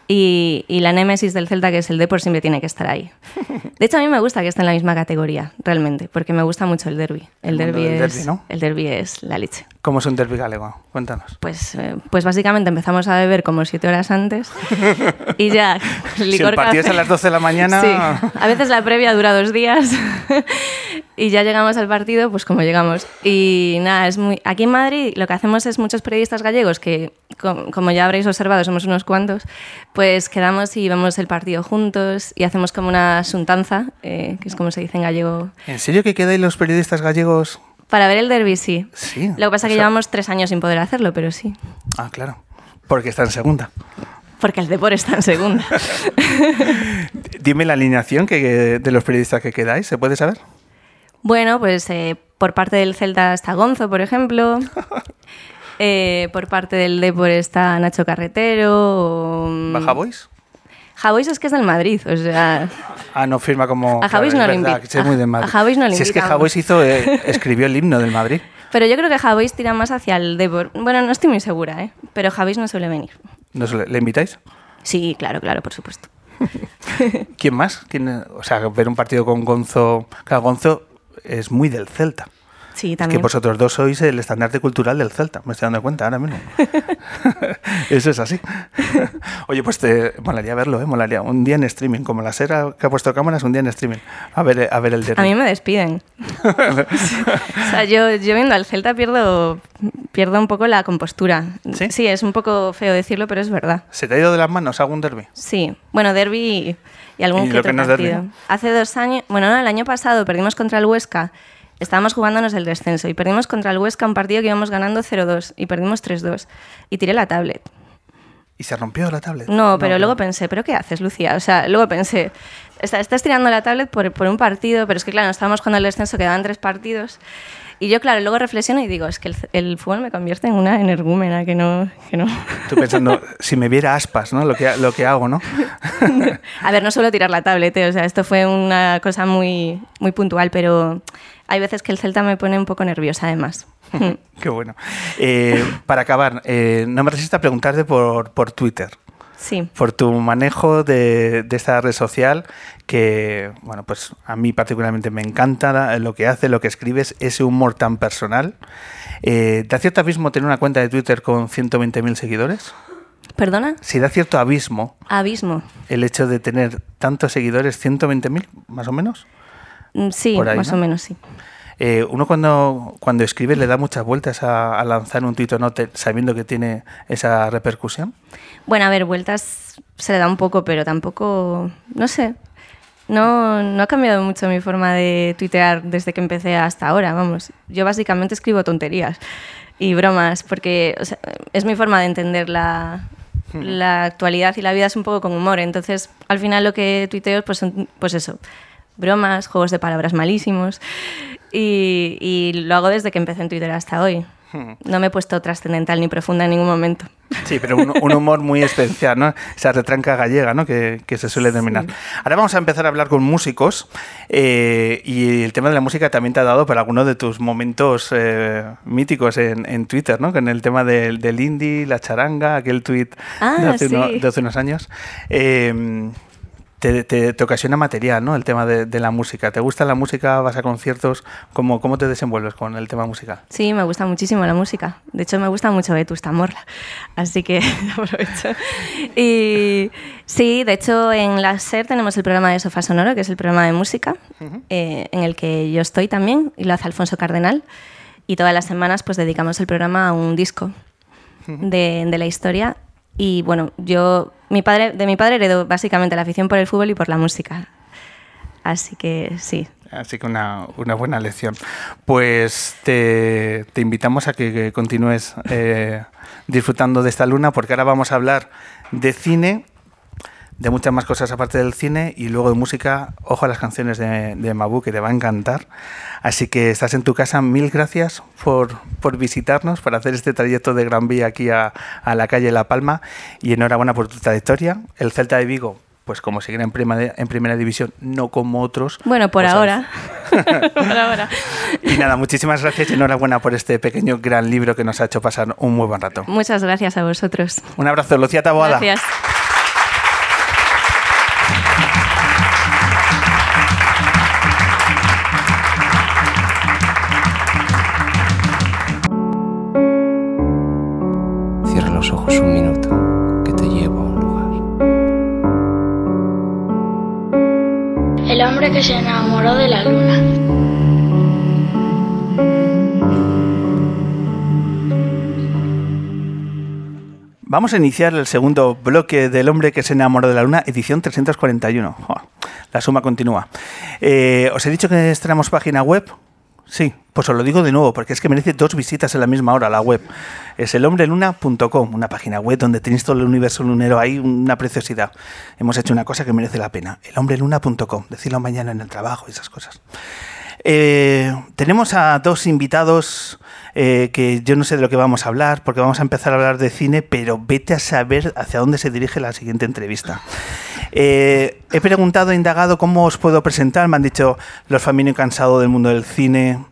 Y, y la némesis del Celta, que es el Depor, siempre tiene que estar ahí. De hecho, a mí me gusta que esté en la misma categoría, realmente, porque me gusta mucho el derby. El, derby, es, es la leche. ¿Cómo es un derbi galego? Cuéntanos. Pues, eh, pues básicamente empezamos a beber como siete horas antes y ya Si licor el partido es a las 12 de la mañana... Sí, a veces la previa dura dos días y ya llegamos al partido pues como llegamos. Y nada, es muy... Aquí en Madrid lo que hacemos es muchos periodistas gallegos que, com- como ya habréis observado, somos unos cuantos, pues quedamos y vemos el partido juntos y hacemos como una suntanza, eh, que es como se dice en gallego. ¿En serio que quedáis los periodistas gallegos? Para ver el derby, sí. Sí. Lo que pasa es que sea- llevamos tres años sin poder hacerlo, pero sí. Ah, claro. Porque está en segunda. Porque el Depor está en segunda. Dime la alineación que, de los periodistas que quedáis, ¿se puede saber? Bueno, pues eh, por parte del Celta está Gonzo, por ejemplo. Eh, por parte del Depor está Nacho Carretero. o, mm, ¿Baja Boys? Javois es que es del Madrid, o sea... Ah, no firma como. A Javois es no le no le Si es que. Javois hizo, eh, escribió el himno del Madrid. Pero yo creo que Javois tira más hacia el Depor. Bueno, no estoy muy segura, ¿eh? Pero Javois no suele venir. ¿No se le, ¿le invitáis? Sí, claro, claro, por supuesto. ¿Quién más? ¿Quién, o sea, ver un partido con Gonzo. Claro, Gonzo es muy del Celta. Sí, Es también. que vosotros dos sois el estandarte cultural del Celta, me estoy dando cuenta ahora mismo. Eso es así. Oye, pues te molaría verlo, ¿eh? Molaría. Un día en streaming, como la sera que ha puesto cámaras, un día en streaming. A ver, a ver el derby. A mí me despiden. o sea, yo, yo viendo al Celta pierdo, pierdo un poco la compostura. ¿Sí? es un poco feo decirlo, pero es verdad. ¿Se te ha ido de las manos algún derby? Sí. Bueno, derby y algún ¿Y que otro que no es partido. derbi? Hace dos años, bueno, no, el año pasado perdimos contra el Huesca. Estábamos jugándonos el descenso y perdimos contra el Huesca un partido que íbamos ganando 0-2 y perdimos 3-2. Y tiré la tablet. ¿Y se rompió la tablet? No, pero luego pensé, ¿pero qué haces, Lucía? O sea, luego pensé, está- estás tirando la tablet por, por un partido, pero es que, claro, estábamos jugando el descenso, quedaban tres partidos. Y yo, claro, luego reflexiono y digo, es que el, el fútbol me convierte en una energúmena, que no... Que no. Tú pensando, si me viera aspas, ¿no? Lo que, lo que hago, ¿no? A ver, no suelo tirar la tablet, ¿eh? o sea, esto fue una cosa muy, muy puntual, pero hay veces que el Celta me pone un poco nerviosa, además. Qué bueno. Eh, para acabar, eh, no me resisto a preguntarte por, por Twitter. Sí. por tu manejo de, de esta red social que, bueno, pues a mí particularmente me encanta lo que hace, lo que escribes, ese humor tan personal. Eh, ¿Da cierto abismo tener una cuenta de Twitter con 120.000 seguidores? ¿Perdona? Si da cierto abismo Abismo. el hecho de tener tantos seguidores, 120.000 más o menos. Mm, Sí, ahí, más ¿no? o menos, sí. Eh, uno cuando, cuando escribe le da muchas vueltas a, a lanzar un tuit o no te- sabiendo que tiene esa repercusión. Bueno, a ver, vueltas se le da un poco, pero tampoco, no sé. No, no ha cambiado mucho mi forma de tuitear desde que empecé hasta ahora, vamos. Yo básicamente escribo tonterías y bromas, porque o sea, es mi forma de entender la, la actualidad y la vida es un poco con humor. Entonces, al final lo que tuiteo pues son, pues eso, bromas, juegos de palabras malísimos. Y, y lo hago desde que empecé en Twitter hasta hoy. No me he puesto trascendental ni profunda en ningún momento. Sí, pero un, un humor muy especial, ¿no? Esa retranca gallega, ¿no? Que, que se suele denominar. Ahora vamos a empezar a hablar con músicos eh, y el tema de la música también te ha dado para algunos de tus momentos eh, míticos en, en Twitter, ¿no? Con el tema del, del indie, la charanga, aquel tuit Ah, de, hace uno- sí. de hace unos años. Eh, te, te- te ocasiona material, ¿no? El tema de, de la música. ¿Te gusta la música? ¿Vas a conciertos? ¿Cómo, ¿Cómo te desenvuelves con el tema musical? Sí, me gusta muchísimo la música. De hecho, me gusta mucho Vetusta Morla. Así que aprovecho. Y sí, de hecho, en la SER tenemos el programa de Sofá Sonoro, que es el programa de música, eh, en el que yo estoy también, y lo hace Alfonso Cardenal. Y todas las semanas pues dedicamos el programa a un disco de, de la historia. Y bueno, yo, mi padre, de mi padre heredó básicamente la afición por el fútbol y por la música. Así que sí, Así que una, una buena lección. Pues te, te invitamos a que, que continúes eh, disfrutando de esta luna, porque ahora vamos a hablar de cine, de muchas más cosas aparte del cine, y luego de música. Ojo a las canciones de, de Mabu, que te va a encantar. Así que estás en tu casa. Mil gracias por, por visitarnos, por hacer este trayecto de Gran Vía aquí a, a la calle La Palma, y enhorabuena por tu trayectoria. El Celta de Vigo. Pues como seguir en primera, en primera división, no como otros. Bueno, por pues ahora. por ahora. y nada, muchísimas gracias y enhorabuena por este pequeño gran libro que nos ha hecho pasar un muy buen rato. Muchas gracias a vosotros. Un abrazo, Lucía Taboada. Gracias. Vamos a iniciar el segundo bloque del hombre que se enamoró de la luna, edición 341. Jo, La suma continúa. Eh, ¿Os he dicho que estrenamos página web? Sí, pues os lo digo de nuevo, porque es que merece dos visitas en la misma hora la web. Es elhombreluna.com, una página web donde tenéis todo el universo lunero ahí, una preciosidad. Hemos hecho una cosa que merece la pena. Elhombreluna.com, decirlo mañana en el trabajo y esas cosas. Eh, tenemos a dos invitados eh, que yo no sé de lo que vamos a hablar, porque vamos a empezar a hablar de cine, pero vete a saber hacia dónde se dirige la siguiente entrevista. Eh, he preguntado, he indagado cómo os puedo presentar. Me han dicho los familiares cansados del mundo del cine.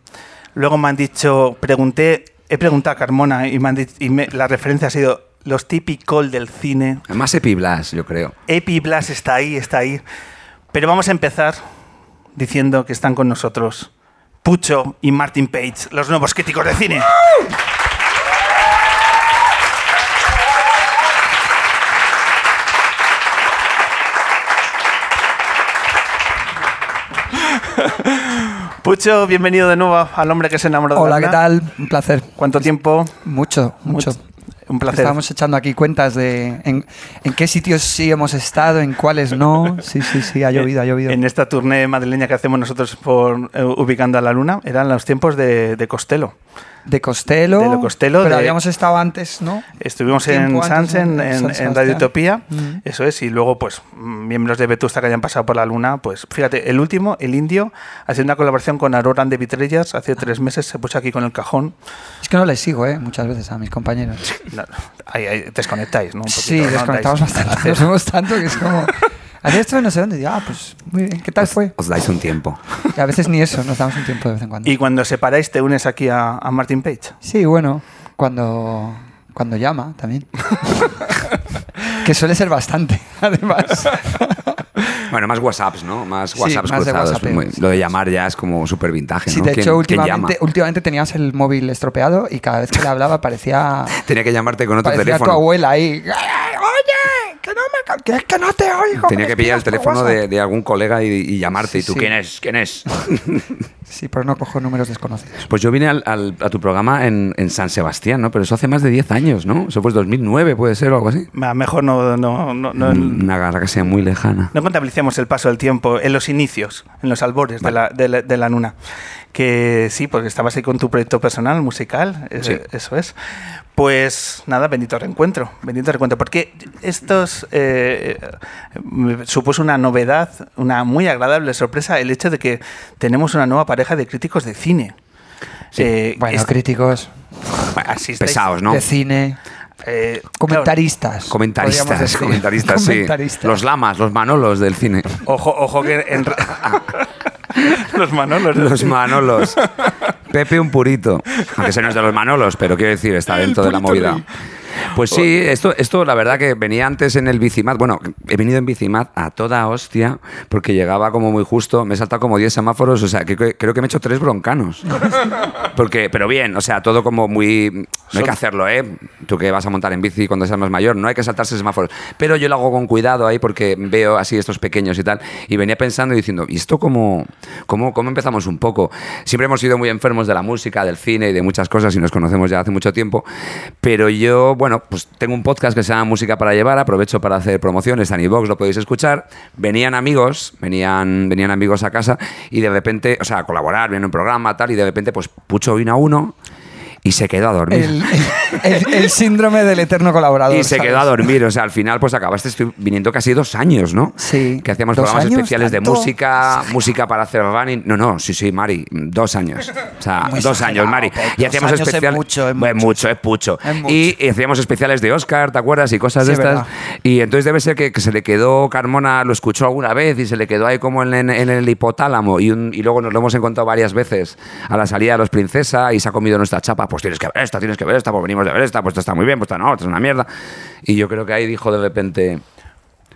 Luego me han dicho, pregunté, he preguntado a Carmona y, me han dicho- y me- la referencia ha sido los típicos del cine. Más Epiblas, yo creo. Epi Blas está ahí, está ahí. Pero vamos a empezar diciendo que están con nosotros Pucho y Martin Page, los nuevos críticos de cine. Pucho, bienvenido de nuevo al hombre que se enamoró de Hola, ¿qué tal? Un placer. ¿Cuánto tiempo? Mucho, mucho. Un placer. Estábamos echando aquí cuentas de en, en qué sitios sí hemos estado, en cuáles no. Sí, sí, sí, ha llovido, ha llovido. En esta tournée madrileña que hacemos nosotros por eh, ubicando a la luna, eran los tiempos de, de Costello. De Costello. De lo Costello, Pero de- habíamos estado antes, ¿no? Estuvimos en Sansen, ¿no? en, San en Sebastián. Radio Utopía, Mm. eso es, y luego pues miembros de Vetusta que hayan pasado por la luna, pues fíjate, el último, el indio, haciendo una colaboración con Aurora de Vitrellas, hace tres meses se puso aquí con el cajón. Es que no les sigo, ¿eh? Muchas veces a mis compañeros. No, ahí, ahí desconectáis, ¿no? Un Sí, poquito, ¿no? desconectamos Dais- bastante. Nos vemos tanto que es como. Ayer estuve no sé dónde. Y, ah, pues muy bien. ¿Qué tal fue? Os dais un tiempo. Y a veces ni eso, nos damos un tiempo de vez en cuando. Y cuando separáis, te unes aquí a, a Martin Page. Sí, bueno, cuando, cuando llama también. que suele ser bastante, además. Bueno, más WhatsApps, ¿no? Más Sí, WhatsApps más de cruzados. WhatsAppeo, Muy- sí. Lo de llamar ya es como súper vintaje, Sí, ¿no? de ¿Quién- hecho, últimamente, últimamente tenías el móvil estropeado y cada vez que le hablaba parecía, Tenía que llamarte con otro parecía tu teléfono. abuela ahí. Oye, que no me que es que no te oigo. Tenía que pillar el teléfono de, WhatsApp". de algún colega y, y llamarte. Sí, ¿Y tú sí. quién es? ¿Quién es? Sí, pero no cojo números desconocidos. Pues yo vine al- al- a tu programa en, en San Sebastián, ¿no? Pero eso hace más de 10 años, ¿no? Eso fue 2009, puede ser, o algo así. Mejor no, no, no, no, Una galaxia muy lejana. no contabilicemos el paso del tiempo en los inicios, en los albores de, la, de, la, de la luna. Que sí, porque estabas ahí con tu proyecto personal, musical, eh, Sí. eso es. Pues nada, bendito reencuentro, bendito reencuentro. Porque estos eh, eh, supuso una novedad, una muy agradable sorpresa, el hecho de que tenemos una nueva pareja de críticos de cine. Sí. Eh, Bueno, es- críticos Pesados, ¿no? de cine, eh, comentaristas. Comentaristas, comentaristas, sí. Comentaristas. Los lamas, los manolos del cine. ojo, ojo que en los manolos. Los Manolos. Pepe un purito. Aunque ese no es de los Manolos, pero quiero decir, está dentro de la movida. Pues sí, esto, esto la verdad que venía antes en el Bicimat. Bueno, he venido en Bicimat a toda hostia porque llegaba como muy justo. Me he saltado como 10 semáforos, o sea, que, que- creo que me he hecho tres broncanos. Porque, pero bien, o sea, todo como muy. No hay que hacerlo, ¿eh? Tú que vas a montar en bici cuando seas más mayor, no hay que saltarse semáforos. Pero yo lo hago con cuidado ahí porque veo así estos pequeños y tal. Y venía pensando y diciendo, ¿y esto cómo, cómo, cómo empezamos un poco? Siempre hemos sido muy enfermos de la música, del cine y de muchas cosas y nos conocemos ya hace mucho tiempo. Pero yo, bueno, pues tengo un podcast que se llama Música para Llevar, aprovecho para hacer promociones, en iVox lo podéis escuchar. Venían amigos, venían, venían amigos a casa y de repente, o sea, a colaborar, viene un programa, tal, y de repente, pues Pucho vino a uno y se quedó a dormir. El, el- el síndrome del eterno colaborador. Y se ¿sabes? quedó a dormir, o sea, al final pues acabaste viniendo casi dos años, ¿no? Sí. Que hacíamos ¿Dos programas años? especiales de ¿Tanto? música, música para hacer running. No, no, sí, sí, Mari, dos años. O sea, Muy dos años, Mari. Y hacíamos años es especiales. mucho, es Bueno, mucho. mucho, es pucho. Es mucho. Y, y hacíamos especiales de Oscar, ¿te acuerdas? Y cosas de Sí, estas. verdad. Y entonces debe ser que, que se le quedó, Carmona lo escuchó alguna vez y se le quedó ahí como en, en- en el hipotálamo. Y, un- y luego nos lo hemos encontrado varias veces a la salida de los Princesa y se ha comido nuestra chapa. Pues tienes que ver esta, tienes que ver esta, pues venimos de ver esta, pues esta está muy bien, pues esta no, esta es una mierda. Y yo creo que ahí dijo de repente, Es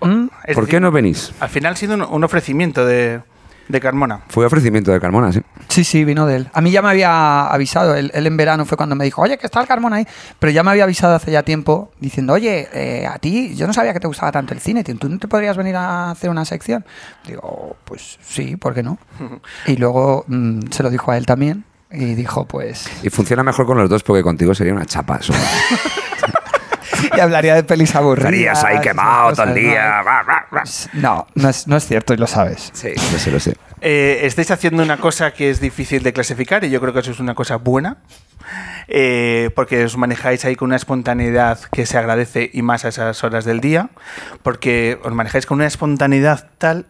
¿por decir, qué no venís? Al final ha sido un, un ofrecimiento de, de Carmona. Fue ofrecimiento de Carmona, sí. Sí, sí, vino de él. A mí ya me había avisado, él, él en verano fue cuando me dijo, oye, que está el Carmona ahí, pero ya me había avisado hace ya tiempo diciendo, oye, eh, a ti, yo no sabía que te gustaba tanto el cine, tío, ¿tú no te podrías venir a hacer una sección? Digo, pues sí, ¿por qué no? Y luego mm, se lo dijo a él también y dijo, pues, Y funciona mejor con los dos porque contigo sería una chapa. Y hablaría de pelis aburridas. Estarías ahí quemado todo el día. No, no es, no es cierto y lo sabes. Sí, lo sé, lo sé. Eh, estáis haciendo una cosa que es difícil de clasificar y yo creo que eso es una cosa buena. eh, porque os manejáis ahí con una espontaneidad que se agradece y más a esas horas del día, porque os manejáis con una espontaneidad tal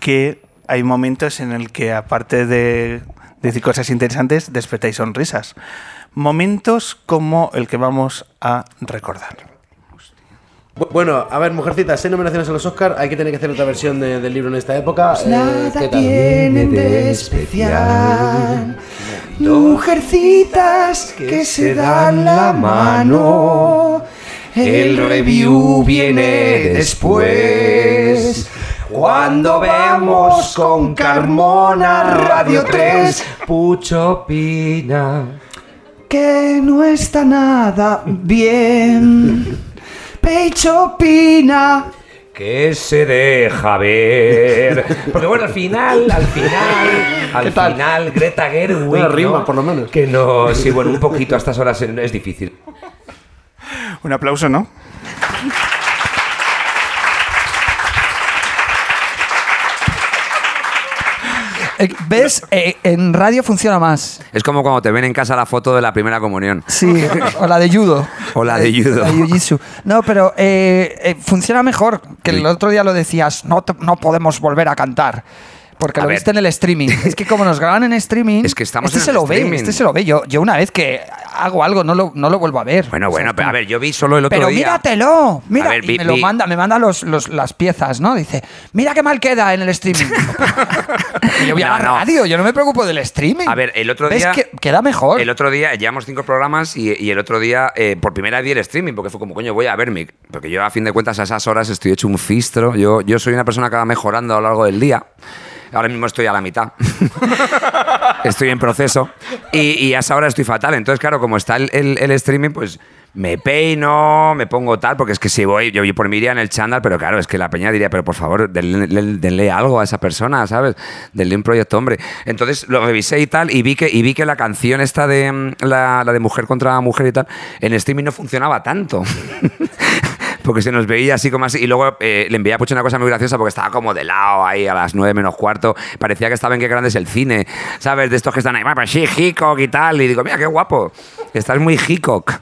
que hay momentos en el que aparte de decir cosas interesantes, despertáis sonrisas. Momentos como el que vamos a recordar. Bu- Bueno, a ver, Mujercitas, seis nominaciones a los Oscar. Hay que tener que hacer otra versión de- del libro en esta época. Eh, ¿qué tal? tienen de especial. Mujercitas que se dan la mano. El review viene después. Cuando veamos con Carmona Radio 3 Pucho Pina. que no está nada bien. Pecho opina que se deja ver. Porque bueno, al final, al final, al final, Greta Gerwig. Una rima, ¿no? por lo menos. Que no, sí, bueno, un poquito a estas horas es difícil. Un aplauso, ¿no? ¿Ves? Eh, en radio funciona más. Es como cuando te ven en casa la foto de la primera comunión. Sí, o la de judo. O la de judo. La de jiu-jitsu. No, pero eh, eh, funciona mejor. Que el otro día lo decías, no, no podemos volver a cantar. Porque A lo ver. viste en el streaming. Es que como nos graban en streaming. Es que estamos este en se el lo ve, streaming. este se lo ve. Yo, yo una vez que hago algo no lo, no lo vuelvo a ver. Bueno, O sea, bueno, pero a ver, yo vi solo el otro pero día. míratelo, mira, A ver, y vi- me lo vi- manda, me manda los, los- las piezas, ¿no? Dice, mira qué mal queda en el streaming. yo voy a No, la no. radio, yo no me preocupo del streaming. A ver, el otro ¿Ves día- que queda mejor. El otro día, llevamos cinco programas y, y el otro día, eh, por primera vez vi el streaming, porque fue como, coño, voy a verme. Porque yo, a fin de cuentas, a esas horas estoy hecho un fistro. Yo, yo soy una persona que va mejorando a lo largo del día. Ahora mismo estoy a la mitad. estoy en proceso. Y, y a esa hora estoy fatal. Entonces, claro, como está el, el- el streaming, pues me peino, me pongo tal, porque es que si voy, yo, yo por mí iría en el chándal, pero claro, es que la peña diría, pero por favor, denle, denle- denle algo a esa persona, ¿sabes? Denle un proyecto, hombre. Entonces lo revisé y tal, y vi que, y vi que la canción esta de mm, la, la de mujer contra mujer y tal, en streaming no funcionaba tanto. porque se nos veía así como así. Y luego eh, le envié a Pucho una cosa muy graciosa porque estaba como de lado ahí a las 9 menos cuarto. Parecía que estaba en qué grande es el cine, ¿sabes? De estos que están ahí, "Ah, pues sí, Hickok y tal. Y digo, mira, qué guapo. Estás muy Hickok.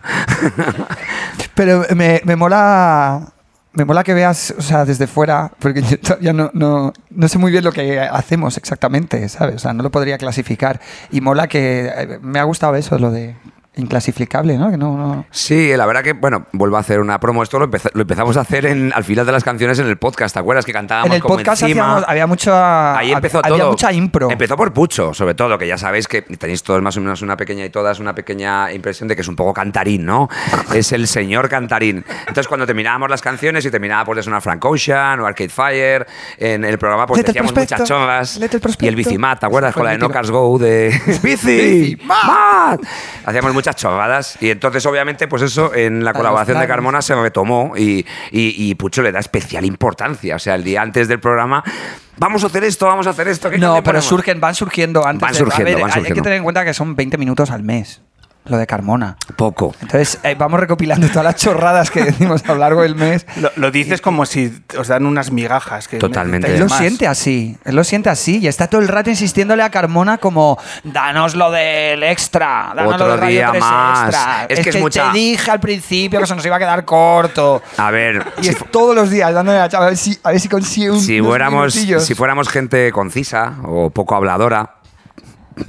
Pero me, me mola. Me mola que veas, o sea, desde fuera, porque yo todavía no, no, no sé muy bien lo que hacemos exactamente, ¿sabes? O sea, no lo podría clasificar. Y mola que eh, me ha gustado eso, lo de inclasificable, ¿no? Que no, no- Sí, la verdad que, bueno, vuelvo a hacer una promo. Esto lo, empeza- lo empezamos a hacer en, al final de las canciones en el podcast, ¿te acuerdas? Que cantábamos En el como podcast encima. hacíamos- había mucha. Ahí empezó había todo. mucha impro. Empezó por Pucho, sobre todo, que ya sabéis que tenéis todos más o menos una pequeña y todas una pequeña impresión de que es un poco cantarín, ¿no? es el señor cantarín. Entonces, cuando terminábamos las canciones y terminaba por de sonar Frank Ocean o Arcade Fire, en el programa pues decíamos muchas el Y el Bicimat, ¿te acuerdas? Fue Con la de. No Cars Go de Bici, Mat. Hacíamos muchas chorradas y entonces, obviamente, pues eso en la colaboración de. Carmona se retomó y, y, y Pucho le da especial importancia. O sea, el día antes del programa, vamos a hacer esto, vamos a hacer esto. ¿qué No, pero ponemos? surgen, van surgiendo antes. Van de- surgiendo, a ver, van hay- Hay que surgiendo. tener en cuenta que son 20 minutos al mes, lo de Carmona. Poco. Entonces, eh, vamos recopilando todas las chorradas que decimos a lo largo del mes. Lo, lo dices como si os dan unas migajas. Que Totalmente. Él lo más. siente así, él lo siente así y está todo el rato insistiéndole a Carmona como danos lo del extra, danos Otro lo de Radio día 3 más. extra. Es que es mucha- te dije al principio que se nos iba a quedar corto. A ver, Y si, es todos los días dándole a la chava a ver si, a ver si consigue un si fuéramos, minutillos. si fuéramos gente concisa o poco habladora,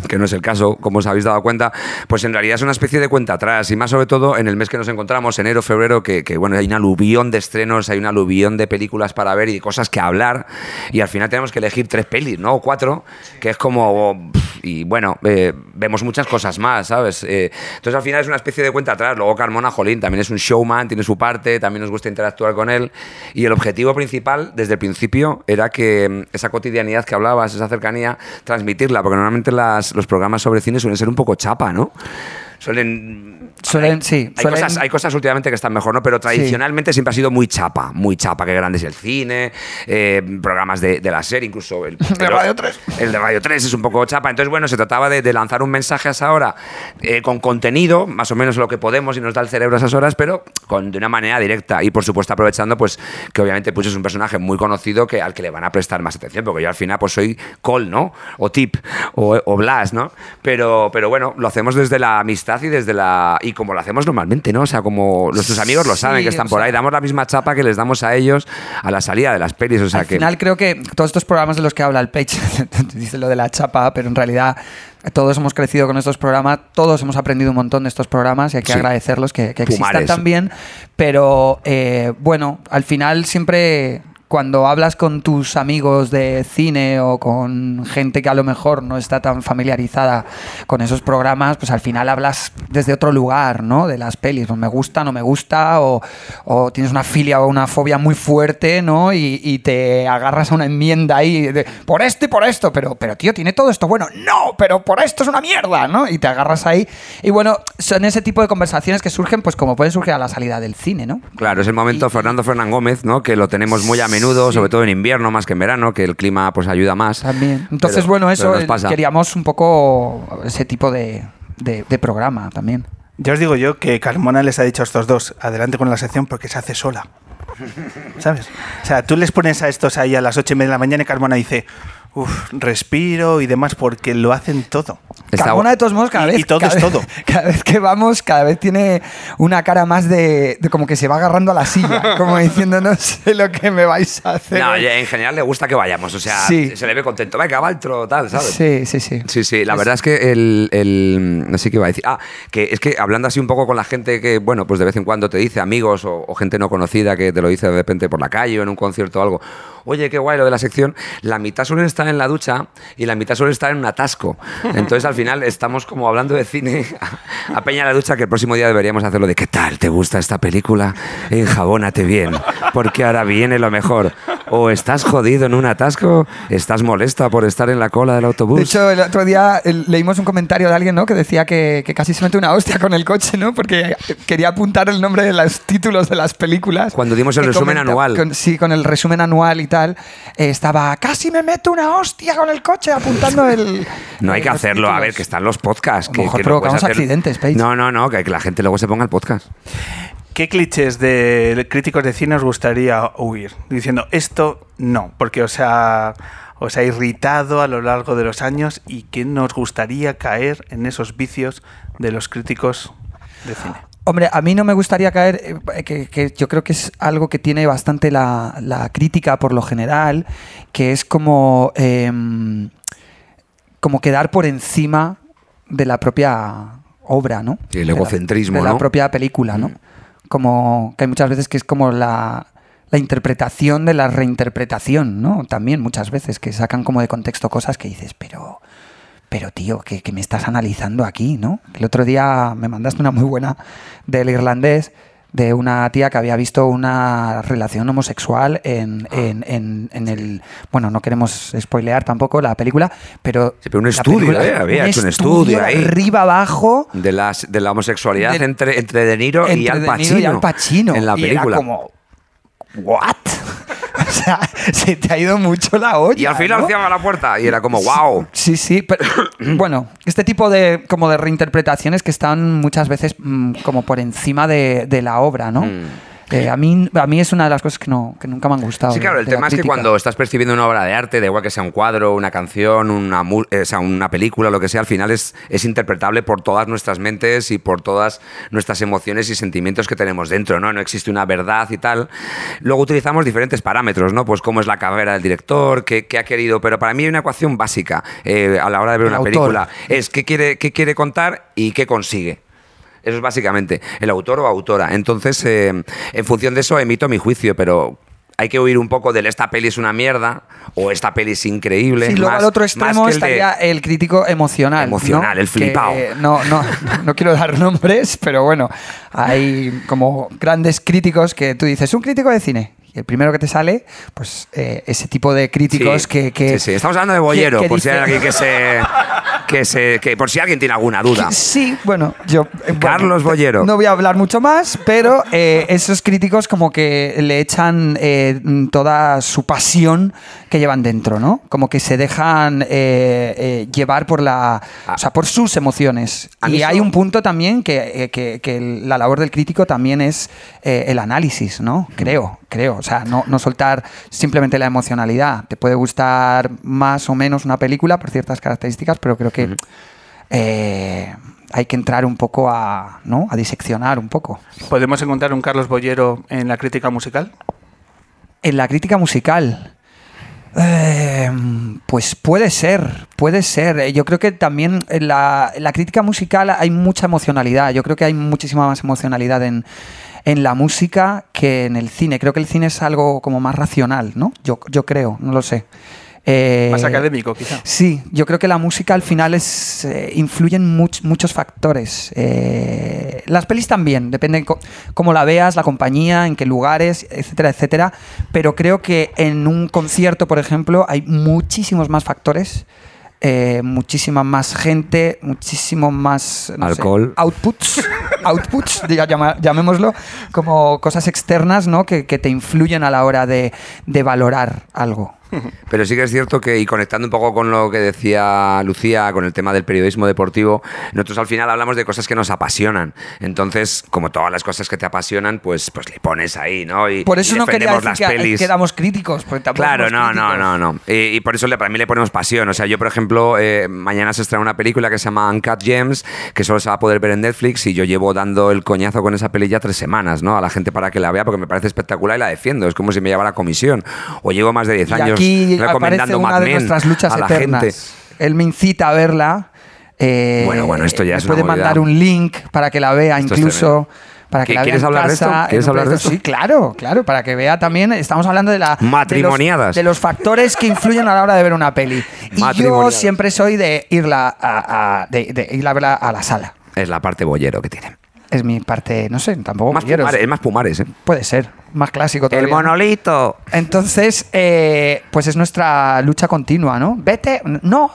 que no es el caso, como os habéis dado cuenta, pues en realidad es una especie de cuenta atrás y más sobre todo en el mes que nos encontramos, enero, febrero, que, que, bueno, hay un aluvión de estrenos, hay un aluvión de películas para ver y cosas que hablar y al final tenemos que elegir tres pelis, ¿no? O cuatro, que es como... Y bueno, eh, vemos muchas cosas más, ¿sabes? Eh, entonces al final es una especie de cuenta atrás. Luego Carmona, Jolín, también es un showman, tiene su parte, también nos gusta interactuar con él. Y el objetivo principal, desde el principio, era que mm, esa cotidianidad que hablabas, esa cercanía, transmitirla, porque normalmente las- los programas sobre cine suelen ser un poco chapa, ¿no? Suelen... Suelen, sí, Hay, suelen- cosas, hay cosas últimamente que están mejor, ¿no? Pero tradicionalmente siempre ha sido muy chapa, muy chapa. Qué grande es el cine, eh, programas de, de la serie, incluso el De Radio 3. El de Radio 3 es un poco chapa. Entonces, bueno, se trataba de, de lanzar un mensaje a esa hora eh, con contenido, más o menos lo que podemos y nos da el cerebro a esas horas, pero con, de una manera directa. Y por supuesto, aprovechando, pues, que obviamente Pucho es un personaje muy conocido que, al que le van a prestar más atención, porque yo al final, pues, soy Col, ¿no? O Tip, o, o Blas, ¿no? Pero, pero bueno, lo hacemos desde la amistad y desde la. Y como lo hacemos normalmente, ¿no? O sea, como nuestros amigos lo saben, Sí, que están por sea- ahí, damos la misma chapa que les damos a ellos a la salida de las pelis. O sea Al que. final creo que todos estos programas de los que habla el Page, dice lo de la chapa, pero en realidad todos hemos crecido con estos programas, todos hemos aprendido un montón de estos programas y hay que Sí. agradecerlos que, que existan también. Pero eh, bueno, al final siempre cuando hablas con tus amigos de cine o con gente que a lo mejor no está tan familiarizada con esos programas, pues al final hablas desde otro lugar, ¿no? De las pelis, pues me gusta, no me gusta, o, o tienes una filia o una fobia muy fuerte, ¿no? Y, y te agarras a una enmienda ahí de por esto y por esto, pero, pero tío, tiene todo esto bueno, no, pero por esto es una mierda, ¿no? Y te agarras ahí. Y bueno, son ese tipo de conversaciones que surgen, pues como pueden surgir a la salida del cine, ¿no? Claro, es el momento Fernando Fernán Gómez, ¿no? Que lo tenemos muy a menudo, sobre todo en invierno más que en verano, que el clima pues ayuda más. También. Entonces, Pero- bueno, eso eh, pasa. queríamos un poco ese tipo de, de- de programa también. Ya os digo yo que Carmona les ha dicho a estos dos, adelante con la sección porque se hace sola. ¿Sabes? O sea, tú les pones a estos ahí a las ocho y media de la mañana y Carmona dice, uff, respiro y demás porque lo hacen todo. Carmona, gu- de todos modos, cada Y- vez. y todo cada es vez- todo. Cada vez que vamos, cada vez tiene una cara más de, de como que se va agarrando a la silla, como diciendo, no sé lo que me vais a hacer. No, hoy". y en general le gusta que vayamos, o sea, Sí. se le ve contento. Venga, va otro, tal, ¿sabes? Sí, sí, sí. Sí, sí, la verdad es que el, el- No sé qué iba a decir. Ah, que es que hablando así un poco con la gente que, bueno, pues de vez en cuando te dice, amigos o, o gente no conocida que te lo dice de repente por la calle o en un concierto o algo, oye, qué guay lo de la sección, la mitad suelen estar en la ducha y la mitad suelen estar en un atasco. Entonces al final estamos como hablando de cine a, Peña la ducha que el próximo día deberíamos hacerlo de ¿qué tal? ¿Te gusta esta película? Enjabónate bien, porque ahora viene lo mejor. O estás jodido en un atasco, estás molesta por estar en la cola del autobús. De hecho, el otro día leímos un comentario de alguien ¿no? que decía que, que casi se mete una hostia con el coche, ¿no? Porque quería apuntar el nombre de los títulos de las películas. Cuando dimos el resumen comenta- anual. con- sí, con el resumen anual y tal. eh, estaba, casi me meto una hostia con el coche apuntando el... No hay que hacerlo, a ver, que están los podcasts. A lo mejor que no provocamos hacer- accidentes, Paige. No, no, no, que, que la gente luego se ponga el podcast. ¿Qué clichés de críticos de cine os gustaría huir? Diciendo, esto no, porque os ha, os ha irritado a lo largo de los años y que nos gustaría caer en esos vicios de los críticos de cine. Hombre, a mí no me gustaría caer, eh, que, que yo creo que es algo que tiene bastante la, la crítica por lo general, que es como, em, como quedar por encima de la propia obra, ¿no? Sí, el De la- egocentrismo, De la ¿no? propia película, ¿no? Mm. Como que hay muchas veces que es como la, la interpretación de la reinterpretación, ¿no? También muchas veces que sacan como de contexto cosas que dices, pero pero tío, que, que me estás analizando aquí, ¿no? El otro día me mandaste una muy buena del irlandés de una tía que había visto una relación homosexual en, en- en- en el... Bueno, no queremos spoilear tampoco la película, pero... Sí, pero un estudio, película- ¿eh? Había hecho un estudio ahí. Arriba, abajo... De, las, de la homosexualidad De- entre, entre De Niro y Al De Pacino. Niro y Al Pacino. En la Y era película. como... ¿What? o sea, se te ha ido mucho la olla. Y al final ¿no? la puerta y era como, wow. Sí, sí, pero bueno, este tipo de como de reinterpretaciones que están muchas veces mm, como por encima de, de la obra, ¿no? Mm. Eh, a, mí, a mí es una de las cosas que, no, que nunca me han gustado. Sí, de- claro, el de tema es que cuando estás percibiendo una obra de arte, da igual que sea un cuadro, una canción, una, eh, o sea, una película, lo que sea, al final es, es interpretable por todas nuestras mentes y por todas nuestras emociones y sentimientos que tenemos dentro, ¿no? No existe una verdad y tal. Luego utilizamos diferentes parámetros, ¿no? Pues cómo es la carrera del director, qué, qué ha querido, pero para mí hay una ecuación básica eh, a la hora de ver El una autor. película. Es qué quiere, qué quiere contar y qué consigue. Eso es básicamente el autor o autora. Entonces, eh, en función de eso emito mi juicio, pero hay que huir un poco del esta peli es una mierda o esta peli es increíble. Sí, luego más- al otro extremo de- estaría el crítico emocional. Emocional, ¿no? el flipao. Que, no, no, no quiero dar nombres, pero bueno, hay como grandes críticos que tú dices, un crítico de cine. El primero que te sale, pues eh, ese tipo de críticos Sí, que, que- sí, sí. Estamos hablando de Bollero, que- que por si hay alguien que se, que se. que por si alguien tiene alguna duda. Sí, bueno, yo. eh, bueno, Carlos Bollero. No voy a hablar mucho más, pero eh, esos críticos como que le echan eh, toda su pasión que llevan dentro, ¿no? Como que se dejan llevar por la. O sea, por sus emociones. Y hay un punto también que, la labor del crítico también es el análisis, ¿no? Creo, creo. O sea, no, no soltar simplemente la emocionalidad. Te puede gustar más o menos una película por ciertas características, pero creo que eh, hay que entrar un poco a, ¿no? a diseccionar un poco. ¿Podemos encontrar un Carlos Bollero en la crítica musical? En la crítica musical, eh, pues puede ser, puede ser. Eh, Yo creo que también en la, en la crítica musical hay mucha emocionalidad. Yo creo que hay muchísima más emocionalidad en, en la música que en el cine. Creo que el cine es algo como más racional, ¿no? Yo, yo creo, no lo sé. Eh, Más académico, quizá. Sí, yo creo que la música al final es eh, influyen much- muchos factores. Eh, las pelis también, depende cómo la veas, la compañía, en qué lugares, etcétera, etcétera. Pero creo que en un concierto, por ejemplo, hay muchísimos más factores. Eh, muchísima más gente, muchísimo más no sé, Alcohol. outputs, outputs, llama- llamémoslo, como cosas externas ¿no? que, que te influyen a la hora de, de valorar algo. Pero sí que es cierto que, y conectando un poco con lo que decía Lucía, con el tema del periodismo deportivo, nosotros al final hablamos de cosas que nos apasionan. Entonces, como todas las cosas que te apasionan, pues, pues le pones ahí, ¿no? Y, Por eso y no quería decir las que, pelis. que éramos críticos. Claro, no, no, críticos. no, no. Y, y por eso le, para mí le ponemos pasión. O sea, yo, por ejemplo, eh, mañana se estrena una película que se llama Uncut Gems, que solo se va a poder ver en Netflix, y yo llevo dando el coñazo con esa peli ya tres semanas, ¿no? A la gente para que la vea, porque me parece espectacular y la defiendo. Es como si me llevara comisión. O llevo más de 10 Y años aquí aparece una Mad de Men nuestras luchas a la eternas. gente. Él me incita a verla. eh, Bueno, bueno, esto ya me es puede mandar un link para que la vea Esto incluso. Para que ¿Qui- la quieres hablar de esto? casa, ¿Quieres hablar de esto? Sí, claro, claro, para que vea también. Estamos hablando de la de los- Matrimoniadas. De los, factores que influyen a la hora de ver una peli. Y yo Matrimoniadas. siempre soy de irla a, a- de, de ir a verla a la sala. Es la parte bollero que tiene. Es mi parte, no sé, tampoco Más quiero. pumares, es más pumares, ¿eh? Puede ser, más clásico El todavía. ¿no? monolito. Entonces, eh, pues es nuestra lucha continua, ¿no? Vete, no,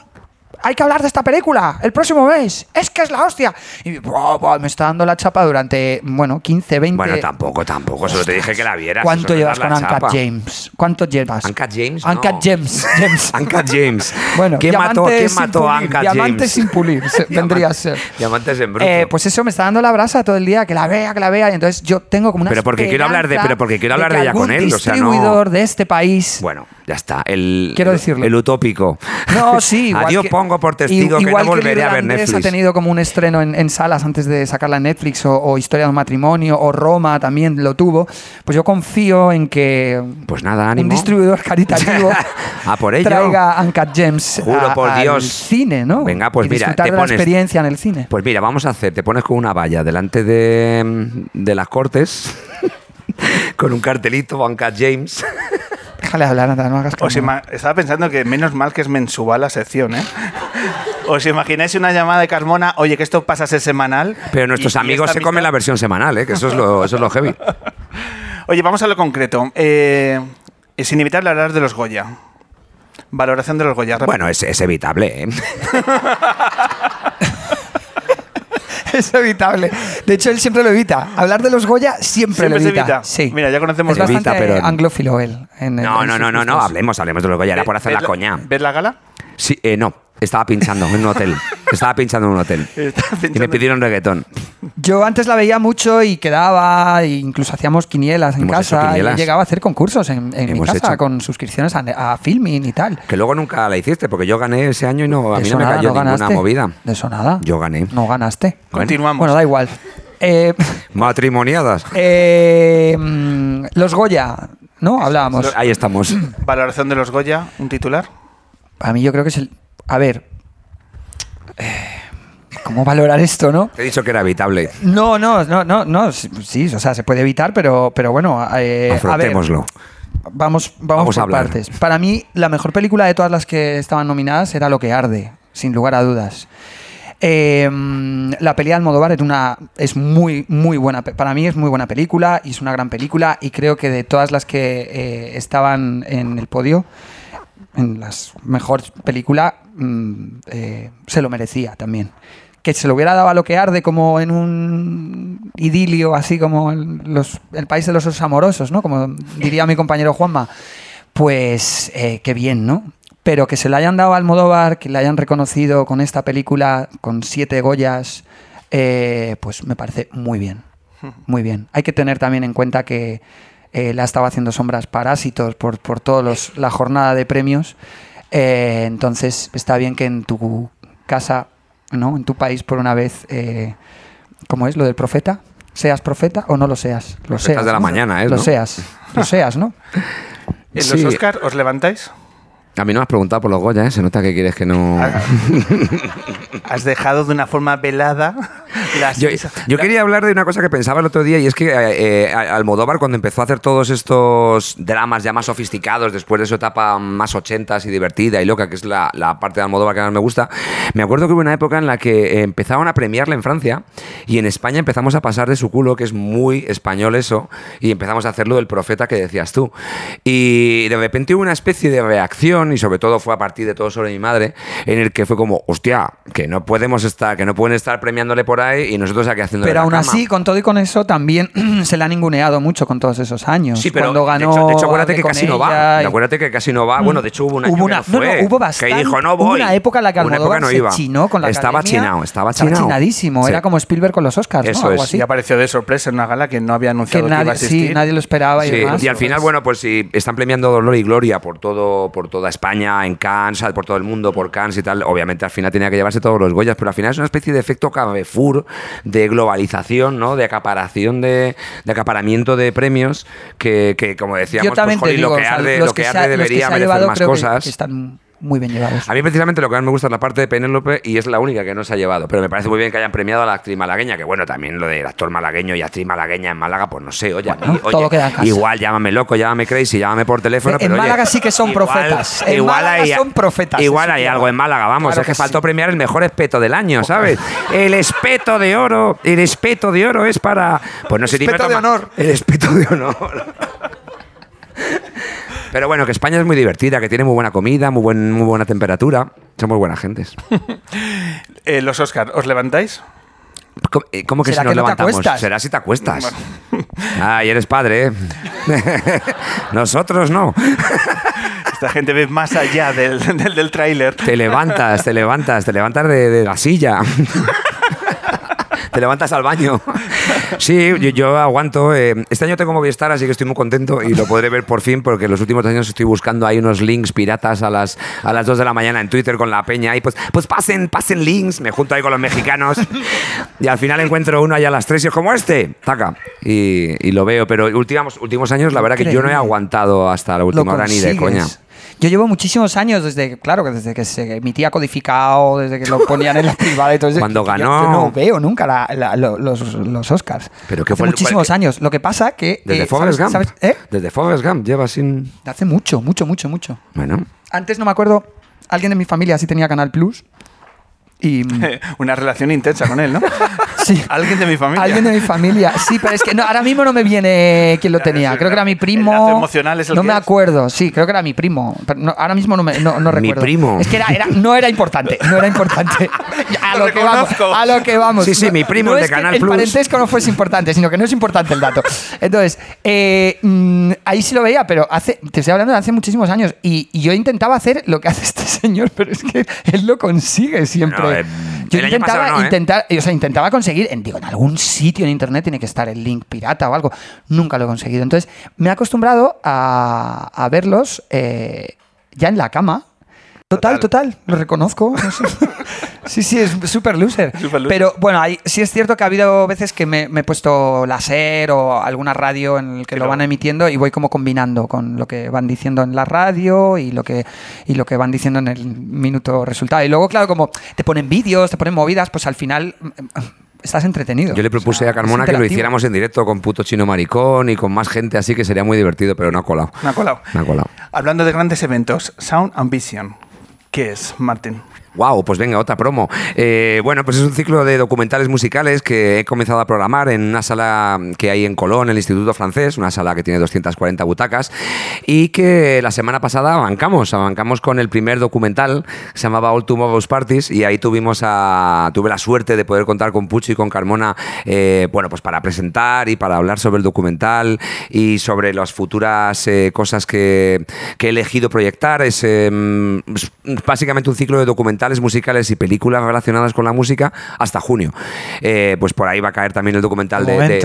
hay que hablar de esta película el próximo mes, es que es la hostia. Y buah, buah, me está dando la chapa durante, bueno, 15, 20... Bueno, tampoco, tampoco. Solo te dije que la vieras. ¿Cuánto llevas con chapa. James? ¿Cuánto llevas? Uncut James, Uncut no. James. James. Uncut James. Bueno, ¿Quién mató, ¿quién mató a diamante James? sin pulir, vendría a ser. Diamantes en bruto. Eh, pues eso me está dando la brasa todo el día, que la vea, que la vea. Y entonces yo tengo como una. Pero porque quiero hablar de- pero porque quiero hablar que de ella con él, o sea, no- distribuidor de este país. Bueno, ya está. El, Quiero decirlo. El utópico. No, sí, igual Adiós que- pongo por testigo i- que igual no volveré a ver Netflix. ha tenido como un estreno en, en salas antes de sacarla en Netflix, o, o Historia de un matrimonio, o Roma también lo tuvo. Pues yo confío en que Pues nada, un ánimo. distribuidor caritativo A por ello. traiga Uncut Gems Juro a- por al Dios. cine, ¿no? Venga, pues Y mira, disfrutar te de la experiencia en el cine. Pues mira, vamos a hacer, te pones con una valla delante de, de las cortes, con un cartelito, Uncut James. Déjale hablar, anda, no hagas Os ima- estaba pensando que menos mal que es mensual la sección, ¿eh? ¿Os imagináis una llamada de Carmona? Oye, que esto pasa a ser semanal. Pero nuestros y- y amigos esta se comen la versión semanal, ¿eh? que eso es lo, eso es lo heavy. Oye, vamos a lo concreto. Eh, es inevitable hablar de los Goya. Valoración de los Goya. Bueno, es, es evitable. ¿eh? Es evitable. De hecho, él siempre lo evita. Hablar de los Goya siempre, Siempre lo se evita. Sí. Mira, ya conocemos Es la- bastante Evita, pero- anglófilo él. en- No, no, no, no, no, hablemos, hablemos de los Goya, era por hacer ¿Ves la coña. ¿Ves la gala? Sí, eh, no, estaba pinchando en un hotel. Estaba pinchando en un hotel. Y me pidieron reggaetón. Yo antes la veía mucho y quedaba, e incluso hacíamos quinielas en Hemos hecho casa. quinielas. Y llegaba a hacer concursos en, en mi Hemos casa hecho. con suscripciones a, a Filmin y tal. Que luego nunca la hiciste, porque yo gané ese año y no, a mí no me cayó ninguna ganaste. movida. De eso nada. Yo gané. No ganaste. Continuamos. Bueno, da igual. Eh, Matrimoniadas. eh, mm, los Goya, ¿no? Hablábamos. Ahí estamos. Valoración de los Goya, un titular. A mí yo creo que es el... A ver... eh, ¿Cómo valorar esto, no? Te he dicho que era evitable. No, no, no, no, no, sí, o sea, se puede evitar, pero, pero bueno, eh, a ver, Afrontémoslo. vamos, vamos, Vamos a por partes. Para mí, la mejor película de todas las que estaban nominadas era Lo que arde, sin lugar a dudas. Eh, la pelea de Almodóvar es una es muy muy buena para mí es muy buena película y es una gran película y creo que de todas las que eh, estaban en el podio en las mejores películas mm, eh, se lo merecía también. Que se lo hubiera dado a lo que arde como en un idilio así como en los, el país de los osos amorosos no como diría mi compañero Juanma. Pues eh, qué bien no pero que se le hayan dado a Almodóvar que le hayan reconocido con esta película con siete Goyas eh, pues me parece muy bien. Muy bien. Hay que tener también en cuenta que eh, le ha estado haciendo sombras parásitos por, por toda la jornada de premios. Eh, entonces está bien que en tu casa, ¿no? en tu país, por una vez, eh, ¿cómo es lo del profeta? ¿Seas profeta o no lo seas? Lo Profetas seas. de la ¿no? mañana, ¿eh? Lo ¿no? seas. Lo seas, ¿no? ¿En Sí. los Oscar os levantáis? A mí no me has preguntado por los Goya, ¿eh? Se nota que quieres que no... Has dejado de una forma velada las- Yo, yo quería hablar de una cosa que pensaba el otro día y es que eh, eh, Almodóvar cuando empezó a hacer todos estos dramas ya más sofisticados después de su etapa más ochentas y divertida y loca, que es la, la parte de Almodóvar que más me gusta, me acuerdo que hubo una época en la que empezaban a premiarle en Francia y en España empezamos a pasar de su culo, que es muy español eso, y empezamos a hacerlo del profeta que decías tú. Y de repente hubo una especie de reacción y sobre todo fue a partir de todo sobre mi madre, en el que fue como, hostia, que no podemos estar, que no pueden estar premiándole por ahí y nosotros aquí haciendo Pero aún así, con todo y con eso, también se le ha ninguneado mucho con todos esos años. Sí, pero Cuando ganó de hecho, de hecho, acuérdate que casi no va. y- Acuérdate que casi no va. Bueno, de hecho hubo un año Hubo una- que no no, no, fue. que dijo no hubo voy. una época en la que Una Almodóvar no se iba. chinó con la Estaba academia. chinado, estaba Estaba chinado. chinadísimo. Sí. Era como Spielberg con los Oscars, ¿no? Eso Algo es. así. Y apareció de sorpresa en una gala que no había Que anunciado que, iba a nadie, asistir. sí, nadie lo esperaba y Sí, demás. y al final, bueno, pues si están premiando Dolor y Gloria por todo, por toda España, en Cannes, por todo el mundo, por Cannes y tal, obviamente al final tenía que llevarse todos los Goyas, pero al final es una especie de efecto Carrefour de globalización, ¿no? De acaparación, de, de acaparamiento de premios que, que, como decíamos, Yo también pues, digo, lo que o sea, arde, lo que se arde debería se ha merecer llevado más creo cosas. que están muy bien llevados. A mí precisamente lo que más me gusta es la parte de Penélope y es la única que no se ha llevado. Pero me parece muy bien que hayan premiado a la actriz malagueña, que bueno, también lo del actor malagueño y actriz malagueña en Málaga, pues no sé, oye, mí- Bueno, oye, todo queda en casa. igual llámame loco, llámame crazy, llámame por teléfono. En pero, oye, Málaga sí que son igual- profetas. En igual Málaga hay, son profetas, Igual hay algo en Málaga, vamos, Claro es que, que faltó sí. premiar el mejor espeto del año, ¿sabes? El espeto de oro, el espeto de oro es para. Pues no sé, Espeto de honor. El espeto de honor. Pero bueno, que España es muy divertida, que tiene muy buena comida, muy, buen, muy buena temperatura. Son muy buenas gentes. Eh, los Oscars, ¿os levantáis? ¿Cómo, eh, cómo que ¿Será si nos que no levantamos? Será si te acuestas. Ay, eres padre, ¿eh? Nosotros no. Esta gente ve más allá del, del, del tráiler. Te levantas, te levantas, te levantas de, de la silla. Te levantas al baño. Sí, yo, yo aguanto. eh, este año tengo Movistar, así que estoy muy contento y lo podré ver por fin, porque en los últimos años estoy buscando ahí unos links piratas a las, a las 2 de la mañana en Twitter con la peña. Y pues, pues pasen, pasen links. Me junto ahí con los mexicanos. Y al final encuentro uno allá a las 3 y es como este. Taca. Y, y lo veo. Pero últimos, últimos años, la verdad que yo no he aguantado hasta la última hora ni de coña. Yo llevo muchísimos años desde, claro, que desde que se emitía codificado, desde que lo ponían en la privada y todo eso. Cuando ganó- Yo, no veo nunca la- la- lo- los, los Oscars. Pero ¿qué Hace fue muchísimos años. Lo que pasa que. Desde eh, Forrest Gump. ¿sabes, sabes- ¿Eh? Desde Forrest Gump lleva sin. Hace mucho, mucho, mucho, mucho. Bueno. Antes no me acuerdo. Alguien de mi familia sí tenía Canal Plus. Y. mm, Una relación intensa con él, ¿no? Sí. Alguien de mi familia. Alguien de mi familia. Sí, pero es que no, ahora mismo no me viene quién lo tenía. Creo que era mi el primo. lazo emocional es el no que me es. acuerdo. Sí, creo que era mi primo. Pero no- ahora mismo no, me, no, no Mi recuerdo. primo. Es que era, era- no era importante. No era importante. A Lo lo, que vamos. A lo que vamos. Sí, sí, mi primo, no el de es que Canal el Plus. parentesco no fuese importante, sino que no es importante el dato. Entonces, eh, mm, ahí sí lo veía, pero hace, te estoy hablando de hace muchísimos años. Y, y yo intentaba hacer lo que hace este señor, pero es que él lo consigue siempre. Eh, yo intentaba, pasado no, ¿eh? intentar, o sea, intentaba conseguir, en, digo, en algún sitio en internet tiene que estar el link pirata o algo. Nunca lo he conseguido. Entonces, me he acostumbrado a, a verlos eh, ya en la cama. Total, total, lo reconozco. no. Sí, sí, es super loser. Pero bueno, hay, sí es cierto que ha habido veces que me, me he puesto la SER o alguna radio en el que lo van emitiendo y voy como combinando con lo que van diciendo en la radio y lo que, y lo que van diciendo en el minuto resultado. Y luego, claro, como te ponen vídeos, te ponen movidas, pues al final mm, estás entretenido. Yo le propuse O sea, a Carmona que lo hiciéramos en directo con puto chino maricón y con más gente así que sería muy divertido, pero no ha colado. Me ha colado. No ha colado. Hablando de grandes eventos, Sound Ambition. ¿Qué es, Martín? Wow, pues venga, otra promo. Eh, bueno, pues es un ciclo de documentales musicales que he comenzado a programar en una sala que hay en Colón, el Instituto Francés, una sala que tiene 240 butacas, y que la semana pasada abancamos, abancamos con el primer documental, que se llamaba All Parties, y ahí tuvimos a, tuve la suerte de poder contar con Pucho y con Carmona, eh, bueno, pues para presentar y para hablar sobre el documental y sobre las futuras eh, cosas que, he elegido proyectar. Es, eh, es básicamente un ciclo de documentales musicales y películas relacionadas con la música hasta junio. Eh, pues por ahí va a caer también el documental De de...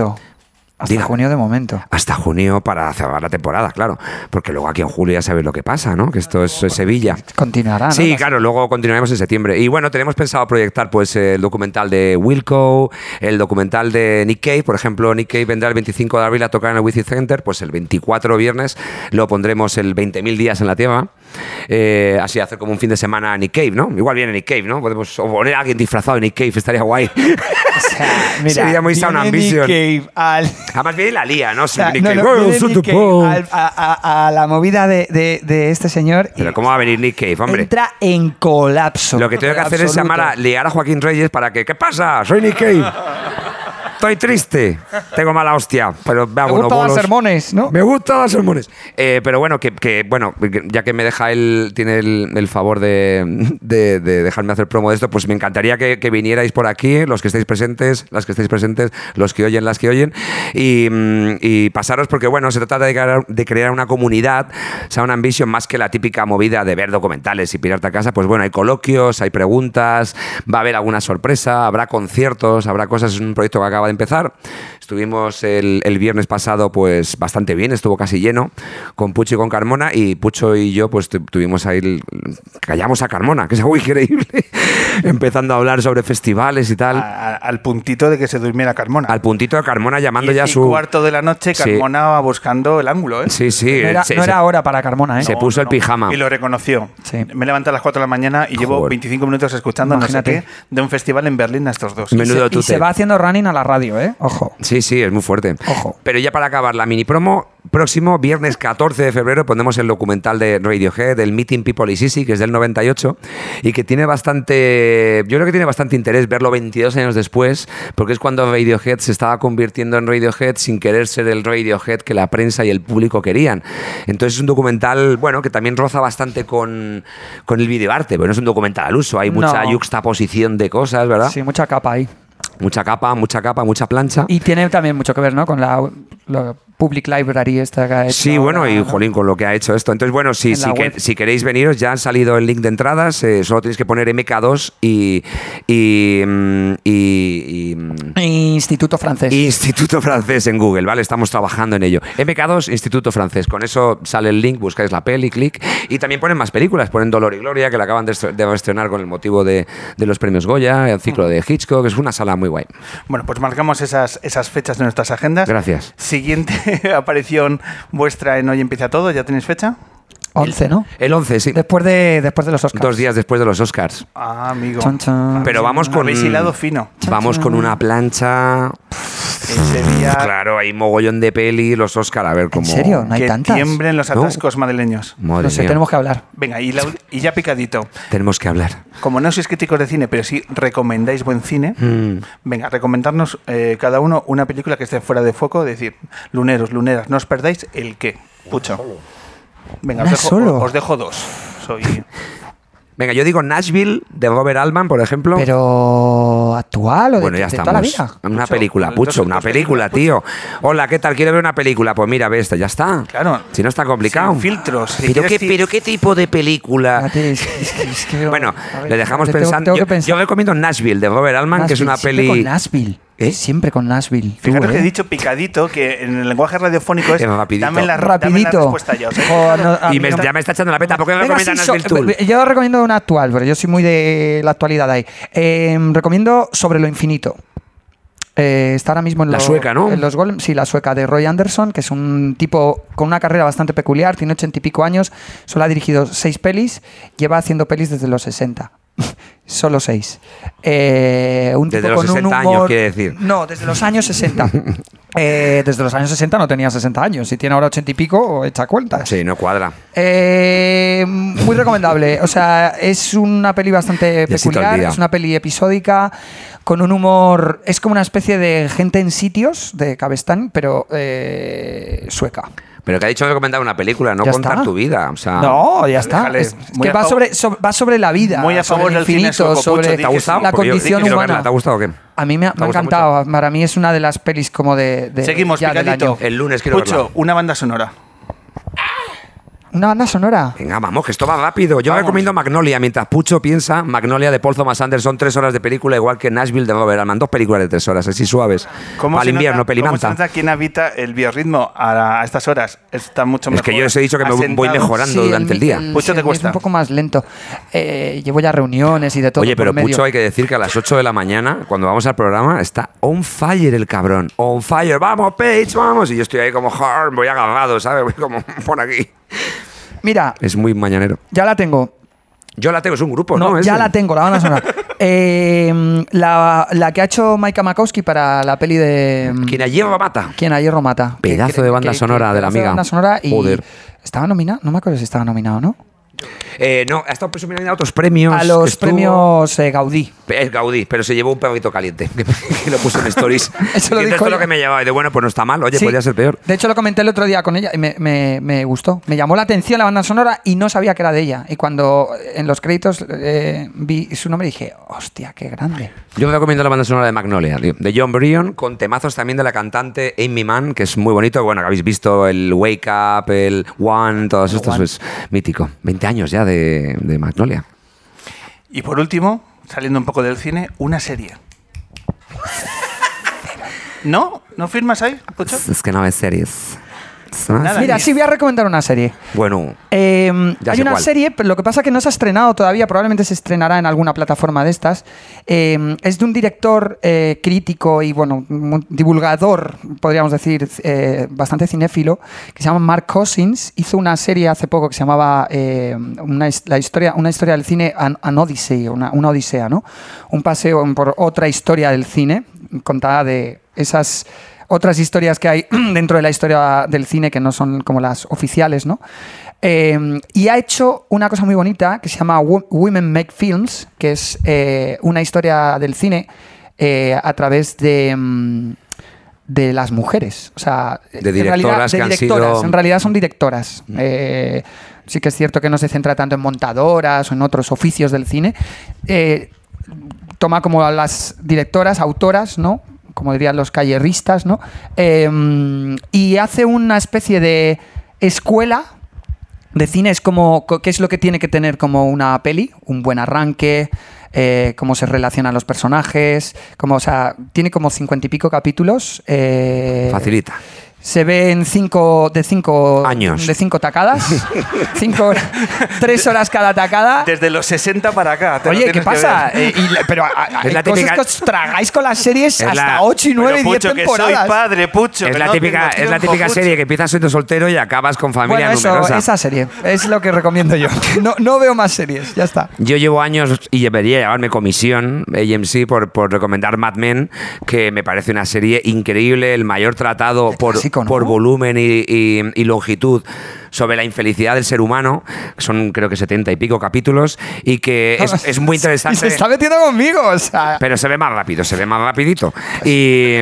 Hasta Diga. junio de momento. hasta junio para cerrar la temporada, claro. Porque luego aquí en julio ya sabéis lo que pasa, ¿no? Que esto es Sevilla. Continuará, ¿no? Sí, claro, luego continuaremos en septiembre. Y bueno, tenemos pensado proyectar pues el documental de Wilco, el documental de Nick Cave, por ejemplo, Nick Cave vendrá el 25 de abril a tocar en el Wizzing Center, pues el 24 viernes lo pondremos el 20.000 días en la Tierra. Eh, así hacer como un fin de semana a Nick Cave, ¿no? Igual viene Nick Cave, ¿no? Podemos o poner a alguien disfrazado de Nick Cave, estaría guay. O sea, mira, Sería muy Sound viene Nick Ambition. Cave al, Además viene la lía, ¿no? o sea, Nick no, Cave, no, "Oh, viene soy Nick tu Cave po". al- a, a- a la movida de, de- de este señor y Pero ¿cómo va a venir Nick Cave, hombre? entra en colapso. Lo que tengo que hacer es Absoluto. llamar a liar a Joaquín Reyes para que, ¿qué pasa? Soy Nick Cave. Estoy triste. Tengo mala hostia, pero me Me hago unos gustan los sermones, ¿no? Me gustan los sermones. Eh, pero bueno, que, que, bueno, ya que me deja él, tiene el, el favor de, de- de dejarme hacer promo de esto, pues me encantaría que, que vinierais por aquí, los que estéis presentes, las que estéis presentes, los que oyen, las que oyen, y, mm, y pasaros, porque bueno, se trata de crear, de crear una comunidad, Sound Ambition, más que la típica movida de ver documentales y pirarte a casa, pues bueno, hay coloquios, hay preguntas, va a haber alguna sorpresa, habrá conciertos, habrá cosas, es un proyecto que acaba de empezar. Estuvimos el, el viernes pasado pues bastante bien, estuvo casi lleno con Pucho y con Carmona y Pucho y yo pues tu- tuvimos ahí, el- callamos a Carmona, que es algo increíble, empezando a hablar sobre festivales y tal. A- a- al puntito de que se durmiera Carmona. Al puntito de Carmona llamando y ya a su... cuarto de la noche, Sí. Carmona va buscando el ángulo, ¿eh? Sí, sí. No era, se- no era hora para Carmona, ¿eh? se puso el pijama. Y lo reconoció. Sí. Me levanté a las 4 de la mañana y llevo Joder. 25 minutos escuchando no sé Imagínate. qué de un festival en Berlín a estos dos. Menudo y, se, y se va haciendo running a la radio, ¿eh? Ojo. Sí, sí, es muy fuerte. Ojo. Pero ya para acabar la mini promo, próximo viernes 14 de febrero pondremos el documental de Radiohead, el Meeting People is Easy, que es del 98 y que tiene bastante, yo creo que tiene bastante interés verlo 22 años después, porque es cuando Radiohead se estaba convirtiendo en Radiohead sin querer ser el Radiohead que la prensa y el público querían. Entonces es un documental, bueno, que también roza bastante con, con el videoarte, pero no es un documental al uso, hay mucha No. yuxtaposición de cosas, ¿verdad? Sí, mucha capa ahí. Mucha capa, mucha capa, mucha plancha. Y tiene también mucho que ver, ¿no? Con la, Public Library esta que ha hecho Sí, bueno, ahora, y ¿no? jolín, con lo que ha hecho esto. Entonces, bueno, si, En si, la que- si queréis veniros, ya han salido el link de entradas. eh, solo tenéis que poner MK2 y. y, mm, y- y, mm, Instituto francés. Instituto Francés en Google, ¿vale? Estamos trabajando en ello. MK2, Instituto Francés. Con eso sale el link, buscáis la peli, clic. Y también ponen más películas. Ponen Dolor y Gloria, que la acaban de, est- de estrenar con el motivo de, de los premios Goya, el ciclo de Hitchcock. Es una sala muy guay. Bueno, pues marcamos esas, esas fechas de nuestras agendas. Gracias. Siguiente aparición vuestra en Hoy Empieza Todo, ¿ya tenéis fecha? 11, ¿no? El 11, sí. Después de, después de los Oscars. Dos días después de los Oscars. Ah, amigo. Chan, chan. Pero vamos con. Habéis hilado fino. Vamos con una plancha. Ese día Claro, hay mogollón de peli, los Oscar, a ver cómo. ¿En serio? No hay que tantas. tiemblen los No. atascos madrileños. Madre No sé, mía. tenemos que hablar. Venga, y, la- y ya picadito. Tenemos que hablar. Como no sois críticos de cine, pero sí recomendáis buen cine, Mm. venga, recomendarnos eh, cada uno una película que esté fuera de foco, decir, luneros, luneras, no os perdáis el qué. Pucho. Venga, os ¿Una dejo, solo? os dejo dos. Soy... Venga, yo digo Nashville de Robert Altman, por ejemplo. Pero actual o de, bueno, ya de toda la vida. Una Pucho, película, Pucho, una película, tío. Hola, ¿qué tal? ¿Quiero ver una película? Pues mira, ve esta, ya está. Claro. Si no está complicado. Sin filtros. Si ¿Pero qué, fi- pero qué tipo de película? Espérate, es que- es que- es que- Bueno, ver, le dejamos tengo- pensando. tengo que yo, pensar. yo recomiendo Nashville de Robert Altman, que es una peli. Con Nashville. ¿Eh? Siempre con Nashville. Tú, Fijaros que ¿eh? he dicho picadito, que en el lenguaje radiofónico es rapidito. dame la, dame la Rapidito. respuesta ya. o sea, Jo, no, a Y me- no- ya me está echando la peta. ¿Por qué Venga, recomiendas sí, Nashville so- Tool? Yo recomiendo una actual, pero yo soy muy de la actualidad ahí. Eh, recomiendo Sobre lo infinito. Eh, está ahora mismo en, La lo- sueca, ¿no? en los Golem, sí, la sueca de Roy Anderson, que es un tipo con una carrera bastante peculiar, tiene ochenta y pico años, solo ha dirigido seis pelis, lleva haciendo pelis desde los 60. Solo seis. Eh, un Desde tipo los con un 60 años, quiere decir. No, desde los años 60. Eh, desde los años 60 no tenía 60 años. Si tiene ahora 80 y pico, echa cuentas. Sí, no cuadra. Eh, muy recomendable. O sea, es una peli bastante peculiar. Es una peli episódica con un humor. Es como una especie de gente en sitios de Cabestán, pero eh, sueca. Pero que ha dicho recomendar una película, no Ya contar está. tu vida. O sea, no, ya está. Es, que va sobre, so- va sobre la vida. Muy a sobre favor el del cine infinito, sobre ¿Te ha gustado? la condición humana. verla. ¿Te ha gustado o qué? A mí me, ha- ¿Te me ha gusta encantado. Para mí es una de las pelis como de. de Seguimos, ya del picadito. año. El lunes quiero Pucho, verla. una banda sonora. Una banda sonora. Venga, vamos, que esto va rápido. Yo Vamos. recomiendo Magnolia. Mientras Pucho piensa, Magnolia de Paul Thomas Anderson, tres horas de película, igual que Nashville de Robert Altman. Dos películas de tres horas, así suaves. ¿Cómo Para se invierno, nota- ¿Cómo se pelimanta. nota quién habita el biorritmo a, a estas horas? Está mucho Es mejor. que yo les he dicho que me voy asentado. mejorando durante el día. Pucho, sí, te mío cuesta. Es un poco más lento. Eh, llevo ya reuniones y de todo. Oye, por pero medio. Pucho hay que decir que a las 8 de la mañana, cuando vamos al programa, está on fire el cabrón. On fire, vamos, Page, vamos. Y yo estoy ahí como, "Jar", voy agarrado, ¿sabes? Voy como por aquí. Mira, Es muy mañanero. ya la tengo. Yo la tengo, es un grupo, ¿no? Ya la tengo, la banda sonora. Eh, la, la que ha hecho Maika Makowski para la peli de. mm, Quien a hierro mata. ¿Quién a hierro mata? Que- Pedazo que- de banda sonora de la amiga. banda sonora y Joder. estaba nominado, no me acuerdo si estaba nominado, ¿no? Eh, no, ha estado presumiendo a otros premios. A los Estuvo- premios eh, Gaudí. Es Gaudí, pero se llevó un pegadito caliente. Que lo puso en stories. Eso lo Y dijo esto es lo que me llevaba. Y de bueno, pues no está mal. Oye, Sí. podría ser peor. De hecho, lo comenté el otro día con ella y me, me- me gustó. Me llamó la atención la banda sonora y no sabía que era de ella. Y cuando en los créditos eh, vi su nombre dije, hostia, qué grande. Yo te recomiendo la banda sonora de Magnolia, de John Bryan, con temazos también de la cantante Amy Mann, que es muy bonito. Bueno, que habéis visto el Wake Up, el One, todos estos, es mítico. 20 años ya de, de Magnolia. Y por último, saliendo un poco del cine, una serie. ¿No? ¿No firmas ahí, Pucho? Es que no ves series. Nada. Mira, sí, voy a recomendar una serie. Bueno, Eh, Ya hay sé una cuál. serie, pero lo que pasa es que no se ha estrenado todavía, probablemente se estrenará en alguna plataforma de estas. Eh, es de un director eh, crítico y, bueno, divulgador, podríamos decir, eh, bastante cinéfilo, que se llama Mark Cousins. Hizo una serie hace poco que se llamaba eh, una, la historia, una historia del cine, An, An Odyssey, una, una odisea, ¿no? Un paseo por otra historia del cine, contada de esas otras historias que hay dentro de la historia del cine que no son como las oficiales, ¿no? Eh, y ha hecho una cosa muy bonita que se llama Wo- Women Make Films, que es eh, una historia del cine eh, a través de, mm, de las mujeres. O sea, De en realidad- directoras de han directoras. sido- En realidad son directoras. Eh, sí que es cierto que no se centra tanto en montadoras o en otros oficios del cine. Toma como a las directoras, autoras, ¿no? Como dirían los calleristas, ¿no? Eh, y hace una especie de escuela de cine. Es como, co- ¿qué es lo que tiene que tener como una peli? Un buen arranque, eh, cómo se relacionan los personajes, como, o sea, tiene como cincuenta y pico capítulos. eh, facilita. Se ve en cinco, de cinco Años. De cinco tacadas. cinco horas, tres horas cada tacada. Desde los 60 para acá. Oye, ¿qué pasa? Eh, y la- pero a- a- Es hay la cosas típica- que os tragáis con las series Es hasta la- 8 y 9 Pero, y 10 Pucho, que temporadas. soy padre, Pucho. Es la, no típica, tengo es la típica Pucho. serie que empiezas siendo soltero y acabas con familia Bueno, eso, numerosa. esa serie. Es lo que recomiendo yo. No, no veo más series, ya está. Yo llevo años y debería llevarme comisión AMC por, por recomendar Mad Men, que me parece una serie increíble, el mayor tratado por, por volumen y- y longitud sobre la infelicidad del ser humano. Son creo que setenta y pico capítulos y que es, es muy Y interesante. se está metiendo conmigo, o sea. Pero se ve más rápido, se ve más rapidito. Y,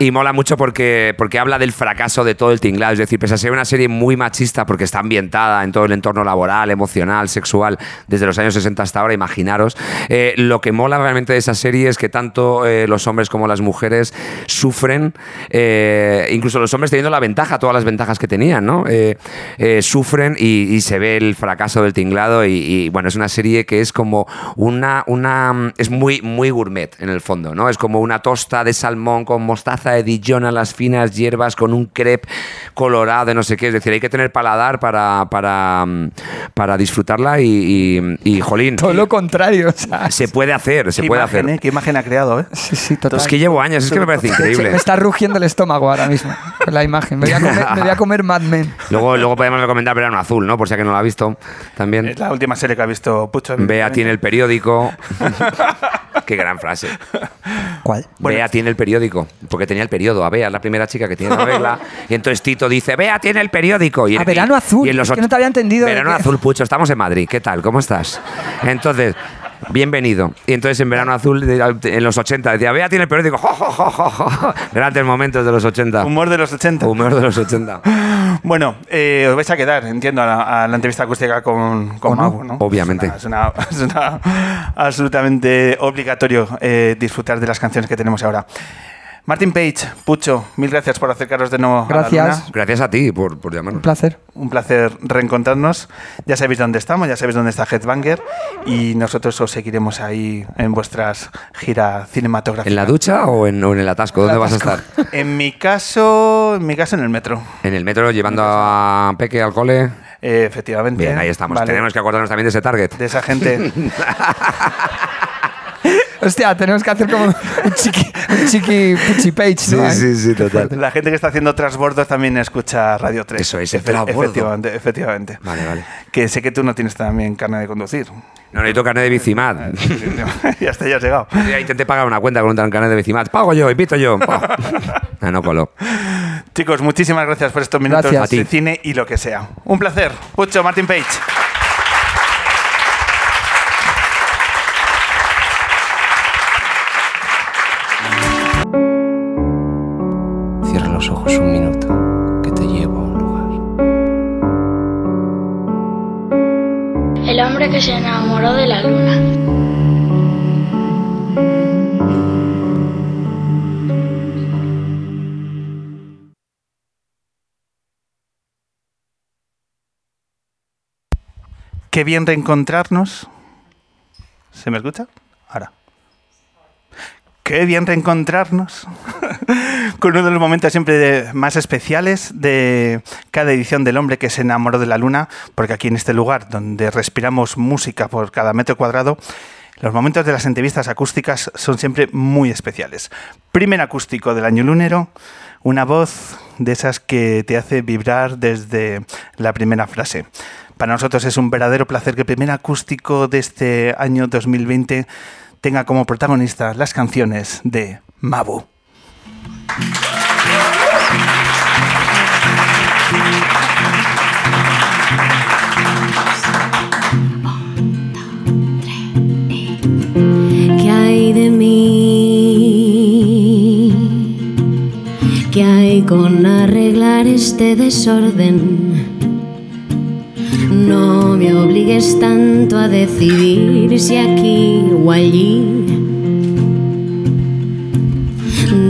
y mola mucho porque, porque habla del fracaso de todo el tinglado. Es decir, pese a ser una serie muy machista porque está ambientada en todo el entorno laboral, emocional, sexual, desde los años 60 hasta ahora, imaginaros. eh, lo que mola realmente de esa serie es que tanto eh, los hombres como las mujeres sufren, eh, incluso los hombres teniendo la ventaja, todas las ventajas que tenían, ¿no? Eh, sufren y, y se ve el fracaso del tinglado y, y, bueno, es una serie que es como una, una es muy, muy gourmet en el fondo, ¿no? Es como una tosta de salmón con mostaza de Dijon a las finas hierbas con un crepe colorado de no sé qué, es decir, hay que tener paladar para, para, mm, para disfrutarla y, y, y, jolín, Todo lo contrario, se puede hacer, se puede imagen, hacer. ¿eh? Qué imagen ha creado, ¿eh? Sí, sí, total. Es que llevo años, es que me parece increíble. Me está rugiendo el estómago ahora mismo la imagen. Me voy a comer, me voy a comer Mad Men. Luego, luego podemos recomendar Verano Azul, ¿no? Por si alguien no lo ha visto también. Es la última serie que ha visto Pucho. Bea tiene el periódico. Qué gran frase. ¿Cuál? Bea tiene el periódico. Porque tenía el periodo. A Bea es la primera chica que tiene la regla. Y entonces Tito dice, Bea tiene el periódico. Y A Verano Azul, es que no te había entendido Verano Azul, Pucho. Estamos en Madrid. ¿Qué tal? ¿Cómo estás? Entonces... Bienvenido. Y entonces en verano azul, en los 80, decía, Bea tiene el periódico. Jo, jo, jo. Grandes momentos de los 80. Humor de los 80. Humor de los 80. Bueno, eh, os vais a quedar, entiendo, a la, a la entrevista acústica con, con. Mau, ¿no? Obviamente. Es una, es una- es una- absolutamente obligatorio eh, disfrutar de las canciones que tenemos ahora. Martin Page, Pucho, mil gracias por acercaros de nuevo a la Gracias. luna. Gracias a ti por, por Un llamarnos. placer. Un placer reencontrarnos. Ya sabéis dónde estamos, ya sabéis dónde está Headbanger y nosotros os seguiremos ahí en vuestras giras cinematográficas. ¿En la ducha o en, o en el atasco? ¿Dónde vas a estar? En mi caso, en mi caso en el metro. En el metro llevando a Peque al cole. Eh, efectivamente. Bien, ahí estamos. Vale. Tenemos que acordarnos también de ese target. De esa gente. Hostia, tenemos que hacer como un chiqui, un chiqui puchi page, Sí, ¿no? sí, sí, total. La gente que está haciendo transbordos también escucha Radio 3. Eso es, Efe-. Efectivamente, efectivamente. Vale, vale. Que sé que tú no tienes también carne de conducir. No necesito carnet de bicimat. ya está, ya has llegado. Ya intenté pagar una cuenta con un carnet de bicimat. Pago yo, invito yo. Ah, no coló. Chicos, muchísimas gracias por estos minutos Gracias. de cine y lo que sea. Un placer. Pucho, Martin Page. Los ojos un minuto, que te llevo a un lugar. El hombre que se enamoró de la luna. Qué bien reencontrarnos. ¿Se me escucha? Ahora. Qué bien reencontrarnos con uno de los momentos siempre de- más especiales de cada edición del hombre que se enamoró de la luna, porque aquí en este lugar donde respiramos música por cada metro cuadrado, los momentos de las entrevistas acústicas son siempre muy especiales. Primer acústico del año lunero, una voz de esas que te hace vibrar desde la primera frase. Para nosotros es un verdadero placer que el primer acústico de este año 2020 tenga como protagonista las canciones de Mabu. ¿Qué hay de mí? ¿Qué hay con arreglar este desorden? No me obligues tanto a decidir si aquí o allí.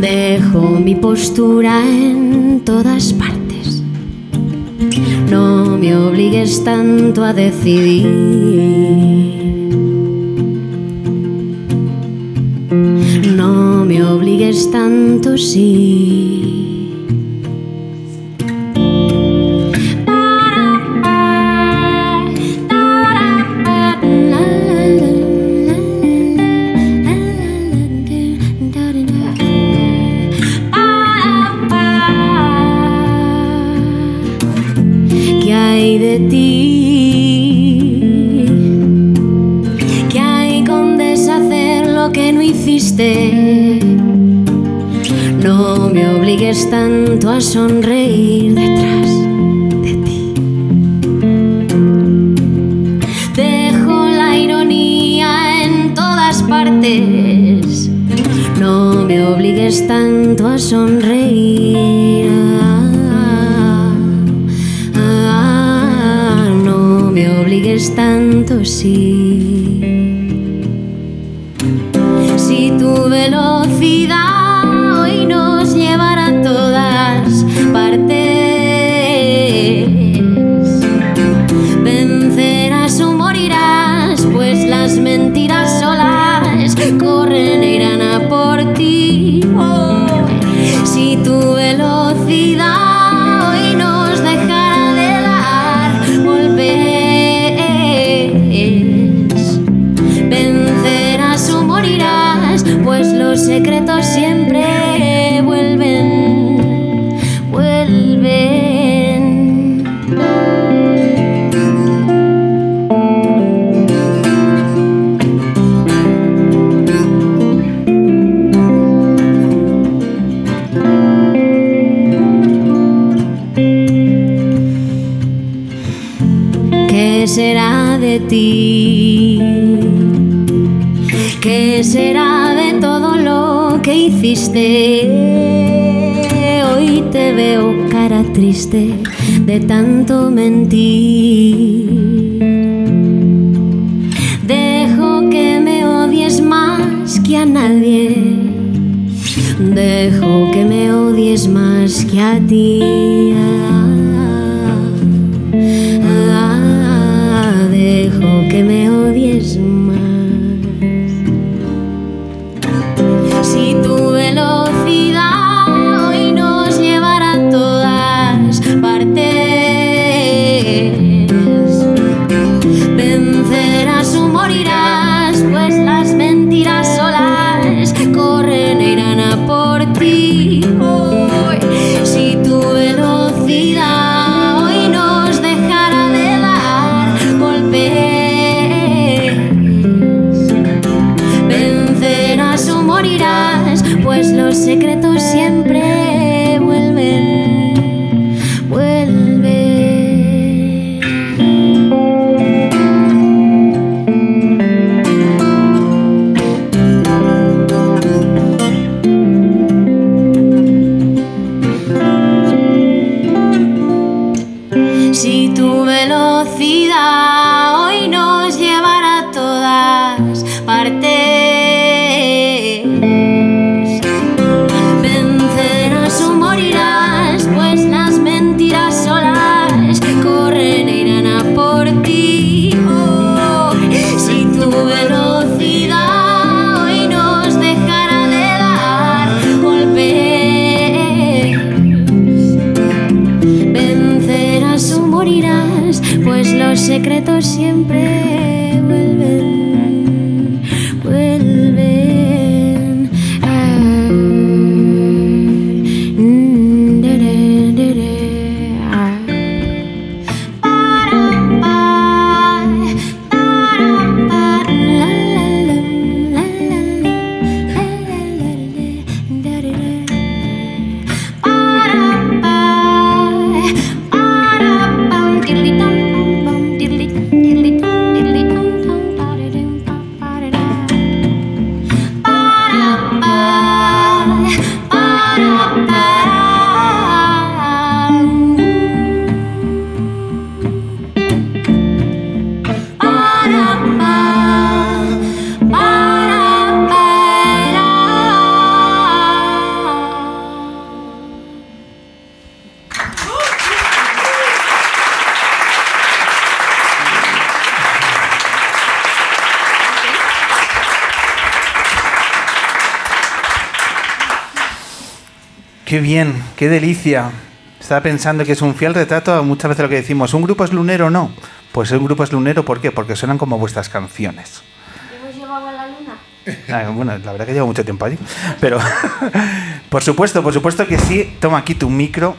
Dejo mi postura en todas partes. No me obligues tanto a decidir. No me obligues tanto, sí. Qué delicia. Estaba pensando que es un fiel retrato muchas veces lo que decimos. ¿Un grupo es lunero o no? Pues un grupo es lunero, ¿por qué? Porque suenan como vuestras canciones. ¿Hemos llevado a la luna? Ah, bueno, la verdad que llevo mucho tiempo allí. Pero, por supuesto, por supuesto que sí. Toma aquí tu micro.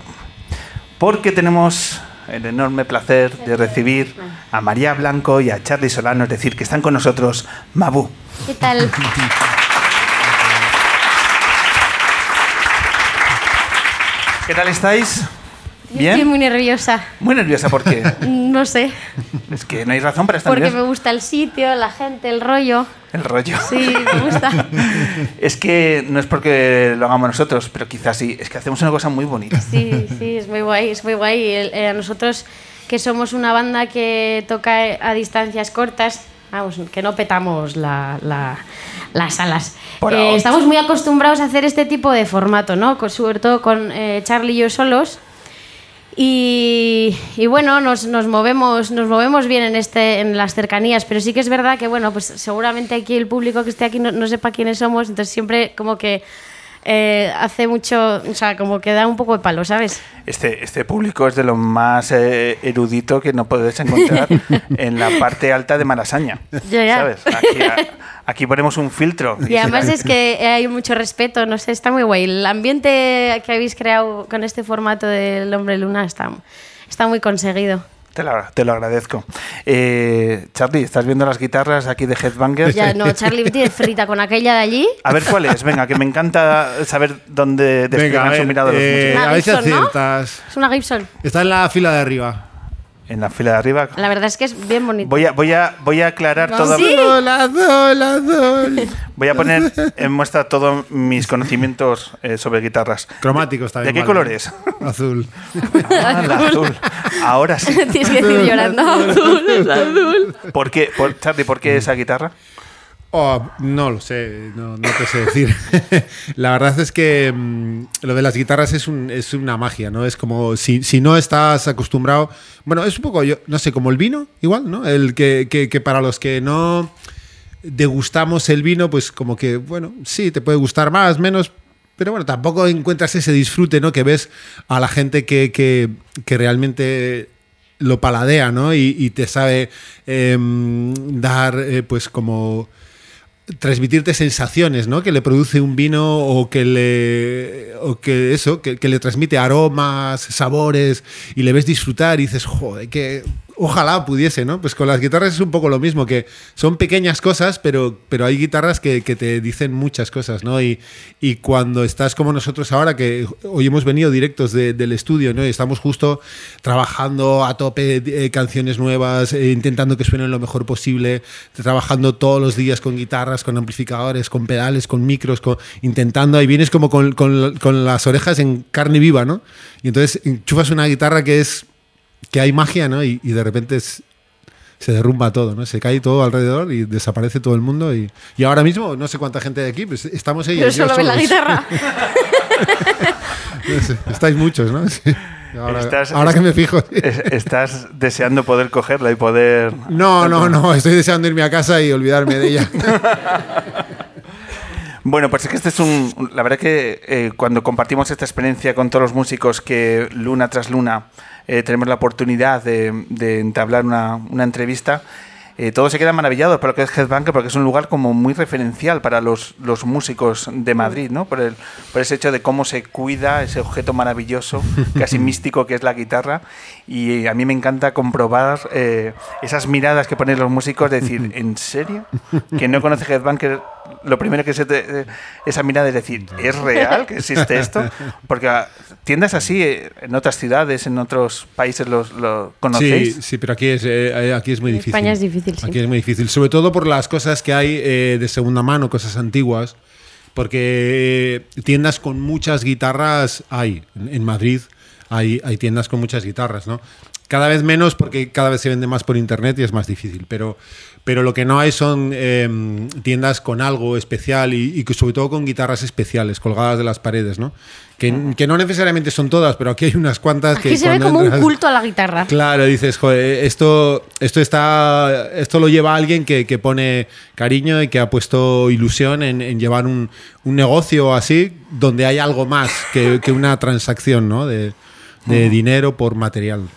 Porque tenemos el enorme placer de recibir a María Blanco y a Charlie Solano, es decir, que están con nosotros Mabu. ¿Qué tal? ¿Qué tal estáis? Estoy ¿Bien? muy nerviosa. Muy nerviosa, ¿por qué? No sé. Es que no hay razón para estar Porque me gusta el sitio, la gente, el rollo. El rollo. Sí, me gusta. Es que no es porque lo hagamos nosotros, pero quizás sí. Es que hacemos una cosa muy bonita. Sí, sí, es muy guay, es muy guay. Eh, nosotros que somos una banda que toca a distancias cortas, vamos, que no petamos la- la- las salas. Por Eh, estamos muy acostumbrados a hacer este tipo de formato, ¿no? Con- sobre todo con eh, Charlie y yo solos. Y, y bueno, nos, nos movemos, nos movemos bien en, este, en las cercanías, pero sí que es verdad que, bueno, pues seguramente aquí el público que esté aquí no, no sepa quiénes somos, entonces siempre como que eh, hace mucho, o sea, como que da un poco de palo, ¿sabes? Este, este público es de lo más eh, erudito que no puedes encontrar en la parte alta de Malasaña. Ya, ya. ¿Sabes? Aquí, a- aquí ponemos un filtro. Y además es que hay mucho respeto, no sé, está muy guay. El ambiente que habéis creado con este formato del Hombre Luna está, está muy conseguido. Te lo, te lo agradezco. Eh, Charlie, ¿estás viendo las guitarras aquí de Headbangers? Ya, no, Charlie tiene frita con aquella de allí. A ver cuál es. Venga, que me encanta saber dónde despliegan su mirada los eh, músicos. a ver si Gibson, ¿no? aciertas. Es una Gibson. Está en la fila de arriba. En la fila de arriba. La verdad es que es bien bonito. Voy a, voy a, voy a aclarar todo. ¿Sí? Azul, azul, azul. Voy a poner en muestra todos mis conocimientos eh, sobre guitarras. Cromáticos también. ¿De qué vale. colores? Azul. Ah, la azul. Ahora sí. Tienes que decir llorando. Azul, azul. ¿Por qué, por, Charlie, ¿por qué esa guitarra? No lo sé, no, no te sé decir. la verdad es que mm, lo de las guitarras es, es una magia, ¿no? Es como si, si no estás acostumbrado. Bueno, es un poco, yo no sé, como el vino, igual, ¿no? El que, que- para los que no degustamos el vino, pues como que, bueno, sí, te puede gustar más, menos. Pero bueno, tampoco encuentras ese disfrute, ¿no? Que ves a la gente que, que- que realmente lo paladea, ¿no? Y, y te sabe em, dar, eh, pues como transmitirte sensaciones, ¿no? Que le produce un vino o que le o que eso, que, le transmite aromas, sabores y le ves disfrutar y dices, joder, que ojalá pudiese, ¿no? Pues con las guitarras es un poco lo mismo, que son pequeñas cosas, pero, pero hay guitarras que, te dicen muchas cosas, ¿no? Y, y cuando estás como nosotros ahora, que hoy hemos venido directos de- del estudio, ¿no? Y estamos justo trabajando a tope eh, canciones nuevas, eh, intentando que suenen lo mejor posible, trabajando todos los días con guitarras, con amplificadores, con pedales, con micros, con- intentando, ahí vienes como con, con- con las orejas en carne viva, ¿no? Y entonces enchufas una guitarra que es que hay magia, ¿no? Y, y de repente es- se derrumba todo, ¿no? Se cae todo alrededor y desaparece todo el mundo. Y, y ahora mismo, no sé cuánta gente hay aquí, pues estamos Pero ellos. yo solo ve la solos. guitarra. No sé, estáis muchos, ¿no? Sí. Ahora, Estás- ahora que me fijo. Estás deseando poder cogerla y poder... No, no, no, estoy deseando irme a casa y olvidarme de ella. Bueno, pues es que este es un... La verdad que eh, cuando compartimos esta experiencia con todos los músicos que luna tras luna eh, tenemos la oportunidad de, de entablar una, una entrevista, eh, todos se quedan maravillados por lo que es Headbanger porque es un lugar como muy referencial para los, los músicos de Madrid, ¿no? Por, el, por ese hecho de cómo se cuida ese objeto maravilloso, casi místico que es la guitarra. Y a mí me encanta comprobar eh, esas miradas que ponen los músicos de decir, ¿en serio? Que no conoce Headbanger, lo primero que se te, eh, esa mirada es decir, ¿es real que existe esto? Porque ah, tiendas así eh, en otras ciudades, en otros países los, lo conocéis. Sí, sí, pero aquí es, eh, aquí es muy En difícil. España es difícil, sí. Aquí es muy difícil, sobre todo por las cosas que hay eh, de segunda mano, cosas antiguas, porque eh, tiendas con muchas guitarras hay. En Madrid hay, hay tiendas con muchas guitarras, ¿no? Cada vez menos porque cada vez se vende más por internet y es más difícil, pero, pero lo que no hay son eh, tiendas con algo especial y, y que sobre todo con guitarras especiales colgadas de las paredes, ¿no? Que, que no necesariamente son todas, pero aquí hay unas cuantas que Aquí se ve como un entras- culto a la guitarra. Claro, dices, joder, esto, esto está. Esto lo lleva alguien que, que pone cariño y que ha puesto ilusión en, en llevar un, un negocio así, donde hay algo más que, que una transacción, ¿no? De, de dinero por material.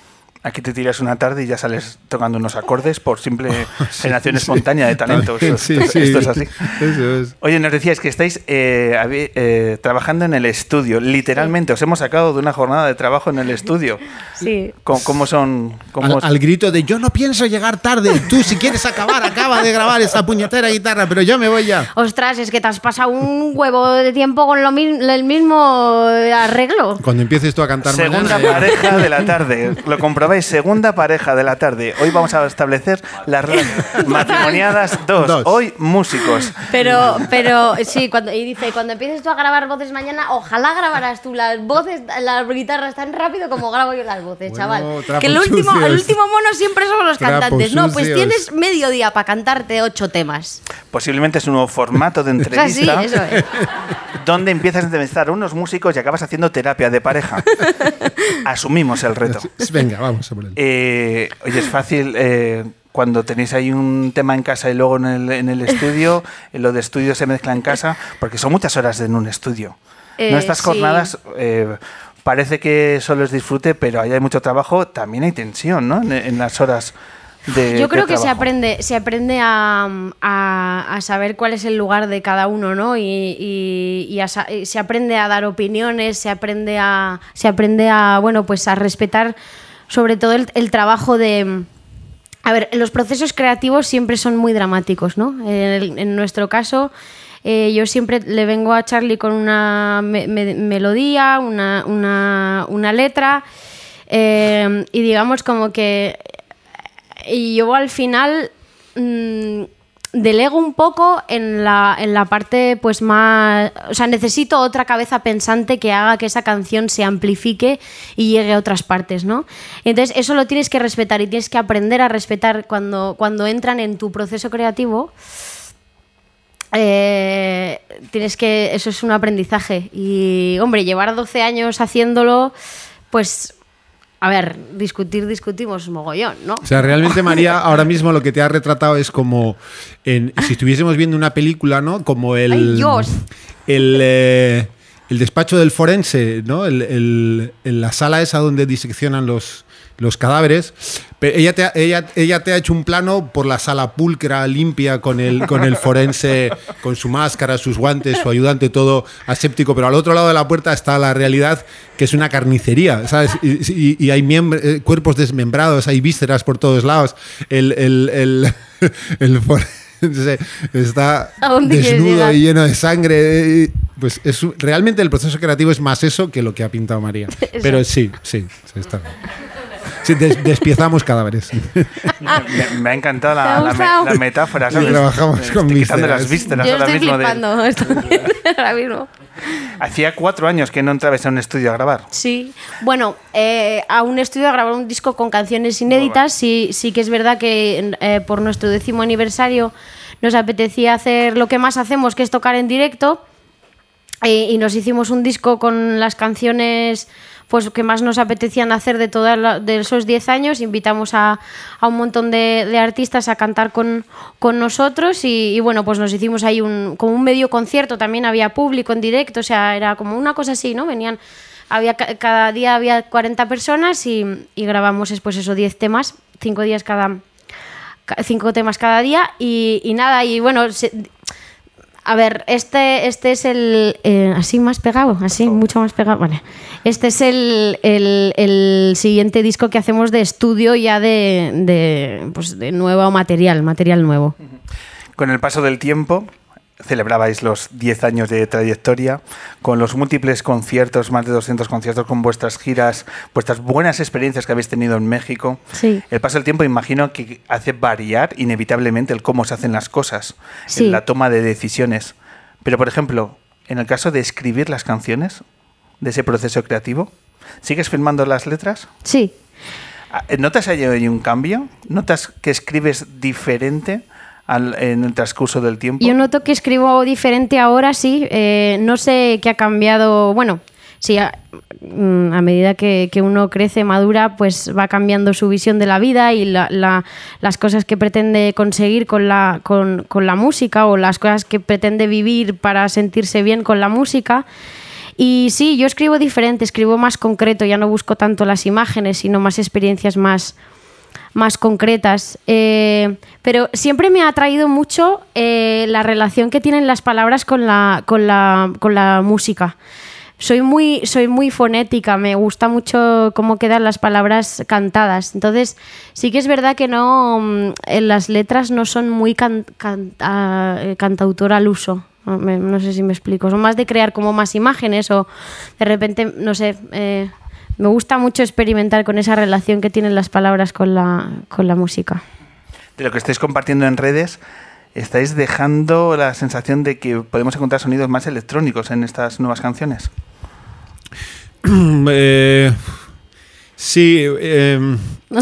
Aquí te tiras una tarde y ya sales tocando unos acordes por simple generación espontánea de talento. Sí, esto- sí. esto es así. Eso es. Oye, nos decíais que estáis eh, eh, trabajando en el estudio. Literalmente, os hemos sacado de una jornada de trabajo en el estudio. Sí. ¿Cómo, cómo son? cómo Al, os- al grito de yo no pienso llegar tarde. Tú, si quieres acabar, acaba de grabar esa puñetera guitarra, pero yo me voy ya. Ostras, es que te has pasado un huevo de tiempo con lo mi- el mismo arreglo. Cuando empieces tú a cantar Segunda mañana, pareja de la tarde. Lo segunda pareja de la tarde. Hoy vamos a establecer las relaciones matrimoniadas dos. Dos. Hoy músicos. Pero, pero sí, cuando, y dice, cuando empieces tú a grabar voces mañana, ojalá grabaras tú las voces, las guitarras tan rápido como grabo yo las voces, Bueno, chaval. Que el último, el último mono siempre son los Trapos cantantes. No, pues tienes medio día para cantarte ocho temas. Posiblemente es un nuevo formato de O sea, sí, entrevista. eso es. donde empiezas a entrevistar a unos músicos y acabas haciendo terapia de pareja. Asumimos el reto. Venga, vamos a por él. Eh, oye, es fácil eh, cuando tenéis ahí un tema en casa y luego en el, en el estudio, eh, lo de estudio se mezcla en casa, porque son muchas horas en un estudio. Eh, no estas sí. jornadas eh, parece que solo es disfrute, pero ahí hay mucho trabajo, también hay tensión, ¿no? En, en las horas de Yo creo de que se aprende, se aprende a, a- a saber cuál es el lugar de cada uno, ¿no? Y, y- y a y se aprende a dar opiniones, se aprende a, se aprende a, bueno, pues a respetar sobre todo el, el trabajo de... A ver, los procesos creativos siempre son muy dramáticos, ¿no? En, nuestro caso, eh, yo siempre le vengo a Charlie con una me- me- melodía, una, una- una letra, eh, y digamos como que y yo al final mm, delego un poco en la, en la parte pues más... O sea, necesito otra cabeza pensante que haga que esa canción se amplifique y llegue a otras partes, ¿no? Entonces eso lo tienes que respetar y tienes que aprender a respetar cuando, cuando entran en tu proceso creativo. Eh, tienes que eso es un aprendizaje y hombre llevar 12 años haciéndolo pues a ver discutir discutimos mogollón no O sea, realmente María, ahora mismo lo que te ha retratado es como en, si estuviésemos viendo una película, ¿no? Como el ¡Ay, Dios! el, eh, el despacho del forense, ¿no? El, el- en la sala esa donde diseccionan los, los cadáveres. Pero ella, te ha, ella, ella te ha hecho un plano por la sala pulcra, limpia, con el, con el forense, con su máscara, sus guantes, su ayudante, todo aséptico. Pero al otro lado de la puerta está la realidad, que es una carnicería, ¿sabes? Y, y- y hay eh, cuerpos desmembrados, hay vísceras por todos lados. El, el, el, el forense está ¿A dónde quieres desnudo y lleno de sangre. eh, Pues es, realmente el proceso creativo es más eso que lo que ha pintado María. Pero sí, sí, está bien. Sí, des- despiezamos cadáveres. Me, me ha encantado ¿Te la, la me- gustado? la metáfora. ¿sabes? trabajamos Estoy con vísceras. las vísceras Yo ahora estoy mismo. de- flipando esto ahora mismo. Hacía cuatro años que no entrabas a un estudio a grabar. Sí, bueno, eh, a un estudio a grabar un disco con canciones inéditas. Sí, sí que es verdad que eh, por nuestro décimo aniversario nos apetecía hacer lo que más hacemos, que es tocar en directo. Eh, y nos hicimos un disco con las canciones pues que más nos apetecían hacer de todos de esos 10 años. Invitamos a, a un montón de, artistas a cantar con, con nosotros y, y, bueno, pues nos hicimos ahí un, como un medio concierto, también había público en directo, o sea, era como una cosa así, ¿no? Venían, había, ca- cada día había 40 personas y, y grabamos después esos 10 temas, 5 días cada, ca- cinco temas cada día y, y nada, y bueno, se- a ver, este, este es el. eh, así más pegado, así, mucho más pegado. Vale. Este es el, el- el siguiente disco que hacemos de estudio ya de, de, pues de nuevo material, material nuevo. Con el paso del tiempo, celebrabais los 10 años de trayectoria, con los múltiples conciertos, más de 200 conciertos, con vuestras giras, vuestras buenas experiencias que habéis tenido en México. Sí. El paso del tiempo imagino que hace variar inevitablemente el cómo se hacen las cosas, Sí. en la toma de decisiones. Pero, por ejemplo, en el caso de escribir las canciones, de ese proceso creativo, ¿sigues filmando las letras? Sí. Ah, ¿Notas ahí un cambio? ¿Notas que escribes diferente al- en el transcurso del tiempo? Yo noto que escribo diferente ahora, sí. Eh, no sé qué ha cambiado. Bueno, sí, a, mm, a medida que, que uno crece, madura, pues va cambiando su visión de la vida y la- la- las cosas que pretende conseguir con la, con, con la música o las cosas que pretende vivir para sentirse bien con la música. Y sí, yo escribo diferente, escribo más concreto, ya no busco tanto las imágenes, sino más experiencias más, más concretas. Eh, pero siempre me ha atraído mucho eh, la relación que tienen las palabras con la, con la, con la música. Soy muy, soy muy fonética, me gusta mucho cómo quedan las palabras cantadas. Entonces, sí que es verdad que no, mm, en las letras no son muy can- eh, cantautor al uso. No, sé si me explico. Son más de crear como más imágenes o de repente, no sé, eh, me gusta mucho experimentar con esa relación que tienen las palabras con la, con la música. De lo que estáis compartiendo en redes, estáis dejando la sensación de que podemos encontrar sonidos más electrónicos en estas nuevas canciones. Eh, sí, eh,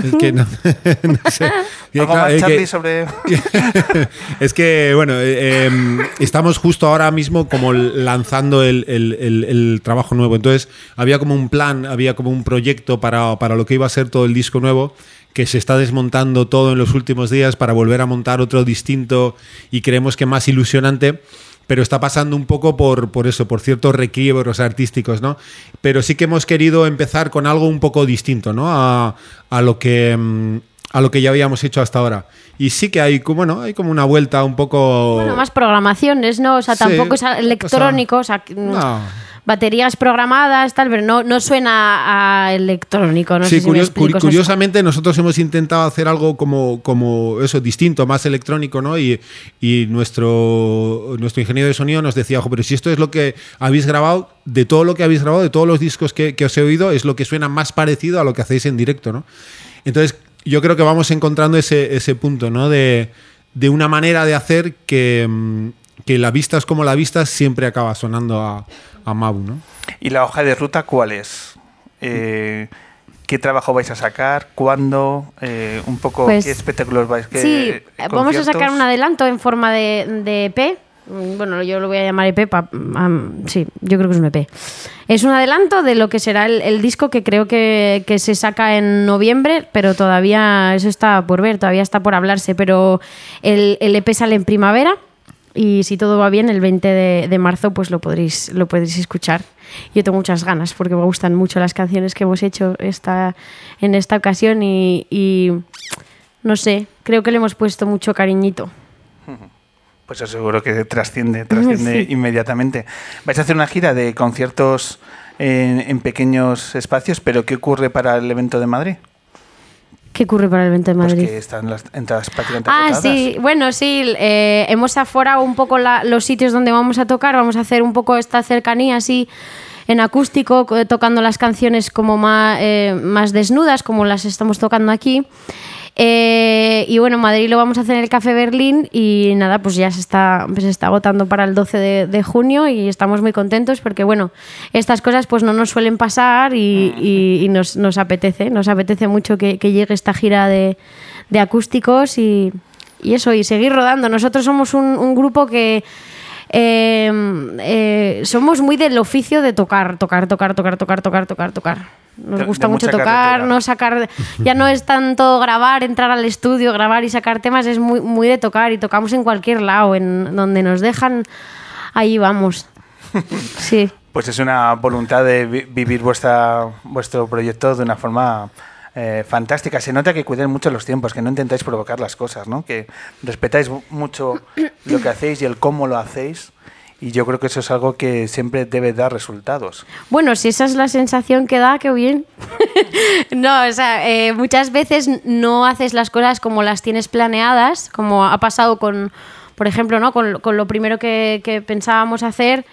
es que no, no sé. ¿Algo más, es que- sobre...? es que, bueno, eh, eh, estamos justo ahora mismo como lanzando el, el- el- el trabajo nuevo. Entonces, había como un plan, había como un proyecto para, para lo que iba a ser todo el disco nuevo que se está desmontando todo en los últimos días para volver a montar otro distinto y creemos que más ilusionante pero está pasando un poco por, por eso, por ciertos requiebros artísticos, ¿no? Pero sí que hemos querido empezar con algo un poco distinto, ¿no? A, a lo que mm, a lo que ya habíamos hecho hasta ahora. Y sí que hay como, bueno, hay como una vuelta un poco Bueno, más programaciones, ¿no? O sea, Sí, tampoco es electrónico, o sea, No. Baterías programadas, tal, pero no, no suena a electrónico, no sí, sé si me es- curiosamente nosotros hemos intentado hacer algo como, como eso, distinto, más electrónico, ¿no? Y, y nuestro, nuestro ingeniero de sonido nos decía, ojo, pero si esto es lo que habéis grabado, de todo lo que habéis grabado, de todos los discos que, que os he oído, es lo que suena más parecido a lo que hacéis en directo, ¿no? Entonces, yo creo que vamos encontrando ese, ese punto, ¿no? De, de una manera de hacer que, mm, que la vistas como la vistas siempre acaba sonando a, a Mabu, ¿no? ¿Y la hoja de ruta cuál es? Eh, ¿Qué trabajo vais a sacar? ¿Cuándo? Eh, un poco, Pues, ¿qué espectáculos vais qué Sí, vamos a sacar un adelanto en forma de, de EP. Mm, Bueno, yo lo voy a llamar EP. pa- sí, yo creo que es un EP. Es un adelanto de lo que será el, el disco que creo que, que se saca en noviembre, pero todavía eso está por ver, todavía está por hablarse. Pero el, el EP sale en primavera y si todo va bien, el 20 de, de marzo pues lo podréis, lo podréis escuchar. Yo tengo muchas ganas porque me gustan mucho las canciones que hemos hecho esta, en esta ocasión y, y no sé, creo que le hemos puesto mucho cariñito. Pues eso seguro que trasciende, trasciende Sí. inmediatamente. Vais a hacer una gira de conciertos en, en pequeños espacios, pero ¿qué ocurre para el evento de Madrid? ¿Qué ocurre para el evento de Pues Madrid? que están las entradas prácticamente Ah, agotadas. sí, bueno, sí, eh, hemos aforado un poco la- los sitios donde vamos a tocar, vamos a hacer un poco esta cercanía así en acústico, co- tocando las canciones como más, eh, más desnudas, como las estamos tocando aquí. Eh, y bueno, Madrid lo vamos a hacer en el Café Berlín y nada, pues ya se está, se está agotando para el 12 de, de junio y estamos muy contentos porque bueno, estas cosas pues no nos suelen pasar y, y- y nos, nos apetece, nos apetece mucho que, que llegue esta gira de, de acústicos y, y eso, y seguir rodando. Nosotros somos un, un grupo que eh, eh, somos muy del oficio de tocar, tocar, tocar, tocar, tocar, tocar, tocar, tocar. Nos De- gusta de mucho tocar, carretera. no sacar, ya no es tanto grabar, entrar al estudio, grabar y sacar temas, es muy, muy de tocar y tocamos en cualquier lado, en donde nos dejan, ahí vamos. Sí. Pues es una voluntad de vi- vivir vuestra, vuestro proyecto de una forma eh, fantástica. Se nota que cuidáis mucho los tiempos, que no intentáis provocar las cosas, ¿no? que respetáis mu- mucho lo que hacéis y el cómo lo hacéis. Y yo creo que eso es algo que siempre debe dar resultados. Bueno, si esa es la sensación que da, qué bien. no, o sea, eh, muchas veces no haces las cosas como las tienes planeadas, como ha pasado con, por ejemplo, ¿no? con, con lo primero que, que pensábamos hacer.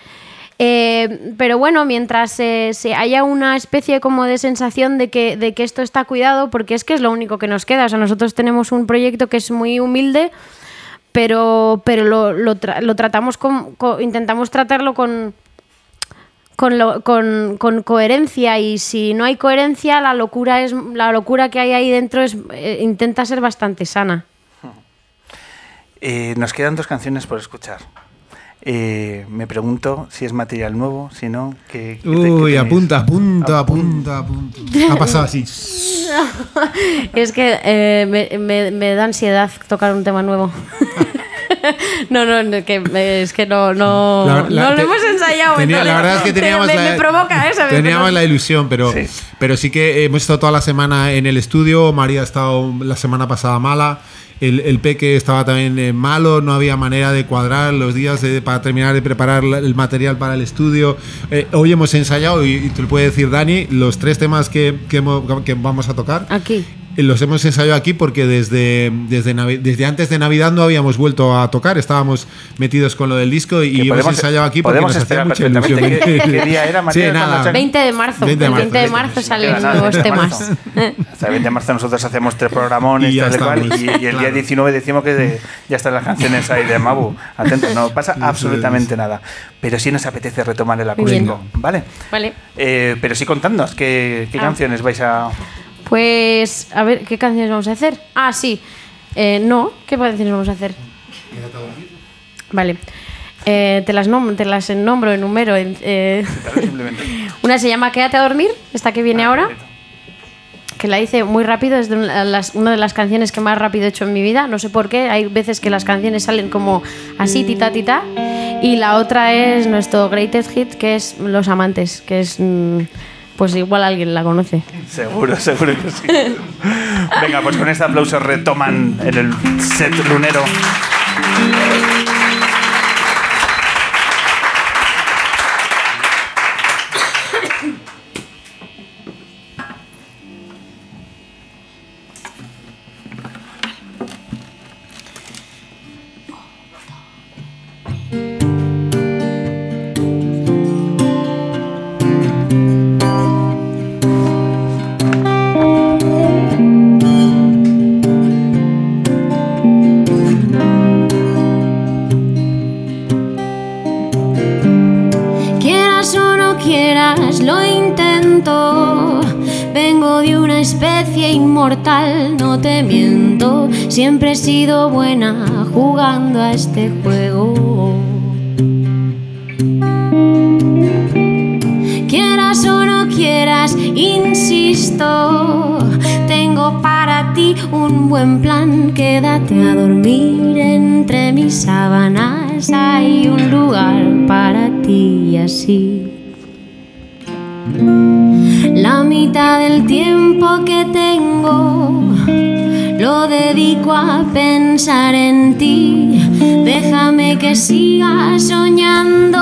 Eh, pero bueno, mientras se haya una especie como de sensación de que, de que esto está cuidado, porque es que es lo único que nos queda. O sea, nosotros tenemos un proyecto que es muy humilde, pero, pero lo, lo tra- lo tratamos con, co- intentamos tratarlo con, con- con coherencia y si no hay coherencia la locura es la locura que hay ahí dentro es eh, intenta ser bastante sana Eh, nos quedan dos canciones por escuchar. Eh, me pregunto si es material nuevo, si no, ¿qué, qué te- qué Uy, apunta, apunta, apunta, apunta. Ha pasado así. es que eh, me, me- me da ansiedad tocar un tema nuevo no no no, que es que no no, La- la- no lo te- hemos ensayado tenía- entonces la verdad es que teníamos me, la, me provoca esa teníamos la ilusión, pero Sí. pero sí que hemos estado toda la semana en el estudio. María ha estado la semana pasada mala. El, el peque estaba también eh, malo, no había manera de cuadrar los días de- para terminar de preparar el material para el estudio. Eh, hoy hemos ensayado, y, te lo puede decir Dani, los tres temas que, que vamos a tocar. aquí Eh, Los hemos ensayado aquí porque desde, desde, desde antes de Navidad no habíamos vuelto a tocar, estábamos metidos con lo del disco y Que hemos podemos- ensayado aquí porque podemos nos hacía mucha ilusión. perfectamente. ¿Qué- qué día era, María, Sí, nada. saca- 20 de marzo 20 de marzo, 20 de 20 de marzo salen los nuevos 20 de temas. Hasta el 20 de marzo nosotros hacemos tres programones Y ya tal y cual, y, y el día claro. 19 decimos que de- ya están las canciones ahí de Mabu. Atentos, no pasa absolutamente nada. Pero sí nos apetece retomar el acústico, ¿vale? vale Eh, pero sí contadnos, ¿qué, qué Ah. canciones vais a...? Pues, a ver, ¿qué canciones vamos a hacer? Ah, sí. Eh, no, ¿qué canciones vamos a hacer? Vale. Eh, te las nom- te las nombro, enumero. en- eh, una se llama Quédate a dormir, esta que viene ahora, que la hice muy rápido, es de una, las- una de las canciones que más rápido he hecho en mi vida. No sé por qué, hay veces que las canciones salen como así, tita, tita. Y la otra es nuestro greatest hit, que es Los Amantes, que es. mm, Pues igual alguien la conoce. Seguro, seguro que sí. Venga, pues con este aplauso retoman en el set lunero. Sido buena jugando a este juego. Pensar en ti. Déjame que siga soñando.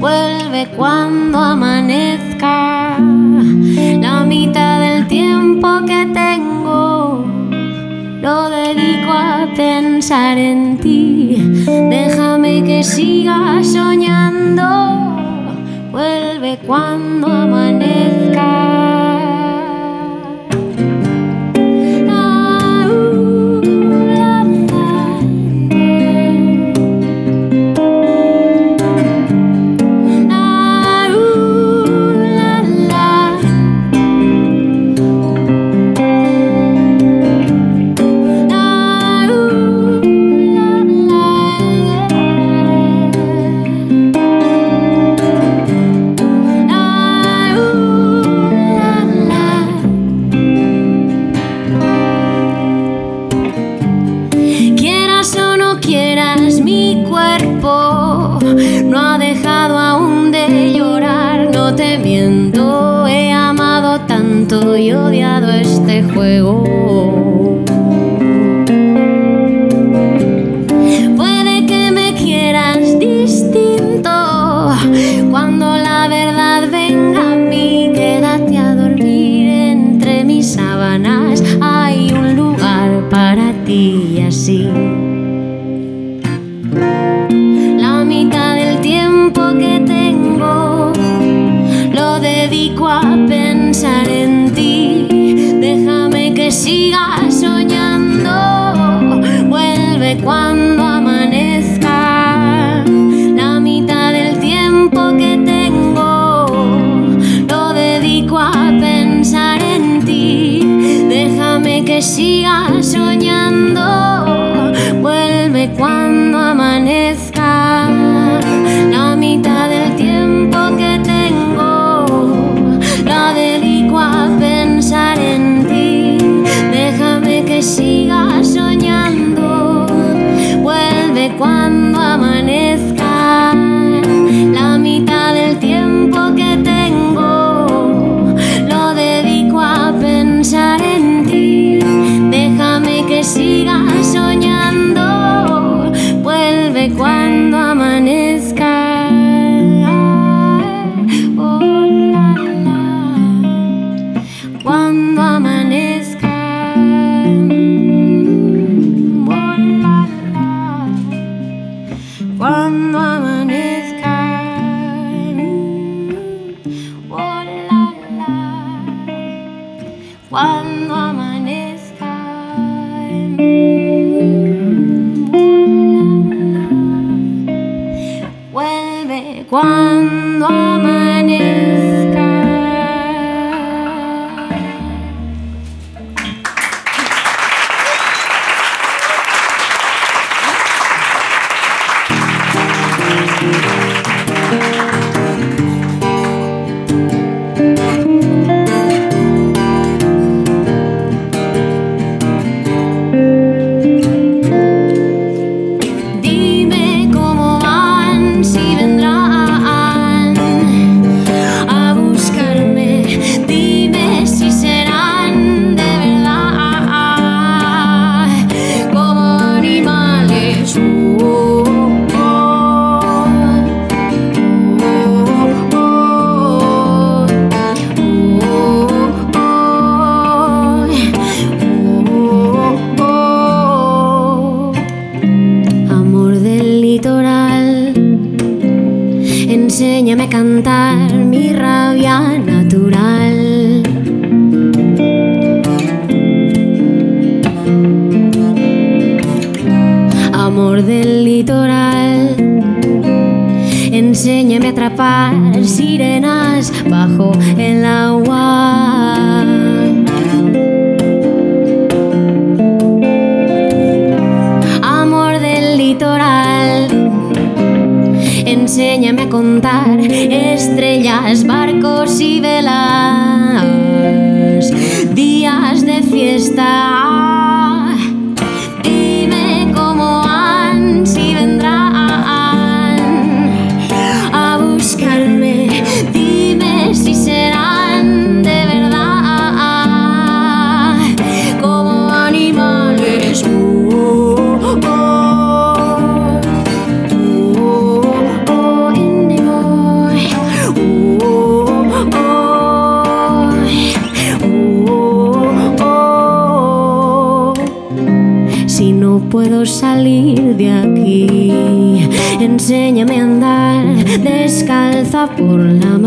Vuelve cuando amanezca. La mitad del tiempo que tengo lo dedico a pensar en ti. Déjame que siga soñando. vuelve cuando siga soñando. Vuelve cuando por la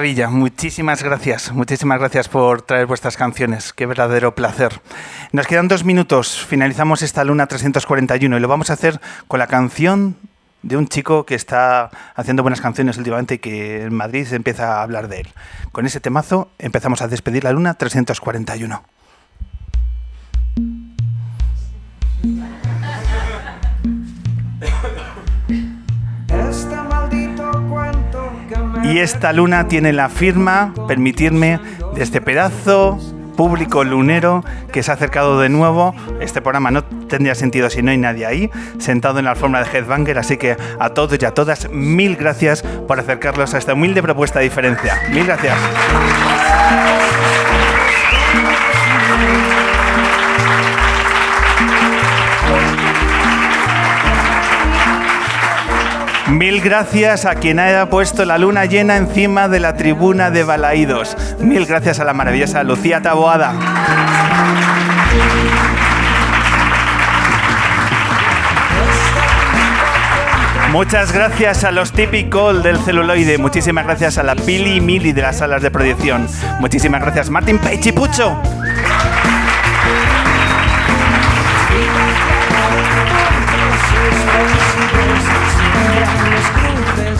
maravilla, muchísimas gracias, muchísimas gracias por traer vuestras canciones, qué verdadero placer. Nos quedan dos minutos, finalizamos esta luna 341 y lo vamos a hacer con la canción de un chico que está haciendo buenas canciones últimamente y que en Madrid se empieza a hablar de él. Con ese temazo empezamos a despedir la luna 341. Y esta luna tiene la firma, permitirme, de este pedazo público lunero que se ha acercado de nuevo. Este programa no tendría sentido si no hay nadie ahí, sentado en la alfombra de Headbanger. Así que a todos y a todas, mil gracias por acercarlos a esta humilde propuesta de diferencia. Mil gracias. Mil gracias a quien haya puesto la luna llena encima de la tribuna de Balaídos. Mil gracias a la maravillosa Lucía Taboada. Muchas gracias a los típicos del celuloide. Muchísimas gracias a la Pili y Mili de las salas de proyección. Muchísimas gracias, Martín Page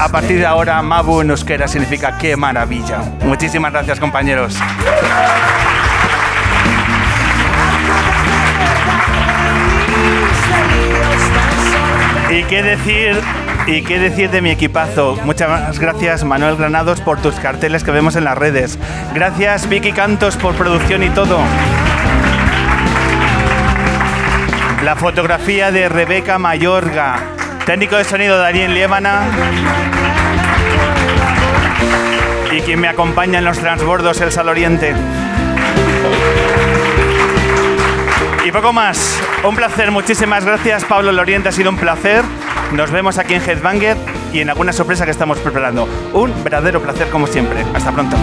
A partir de ahora, Mabu en euskera significa qué maravilla. Muchísimas gracias, compañeros. ¿Y qué decir? ¿Y qué decir de mi equipazo? Muchas gracias Manuel Granados por tus carteles que vemos en las redes. Gracias Vicky Cantos por producción y todo. La fotografía de Rebeca Mayorga. Técnico de sonido Darien Liébana. Y quien me acompaña en los transbordos, el Sal Oriente. Y poco más. Un placer, muchísimas gracias Pablo Loriente, ha sido un placer. Nos vemos aquí en Headbanger y en alguna sorpresa que estamos preparando. Un verdadero placer como siempre. Hasta pronto.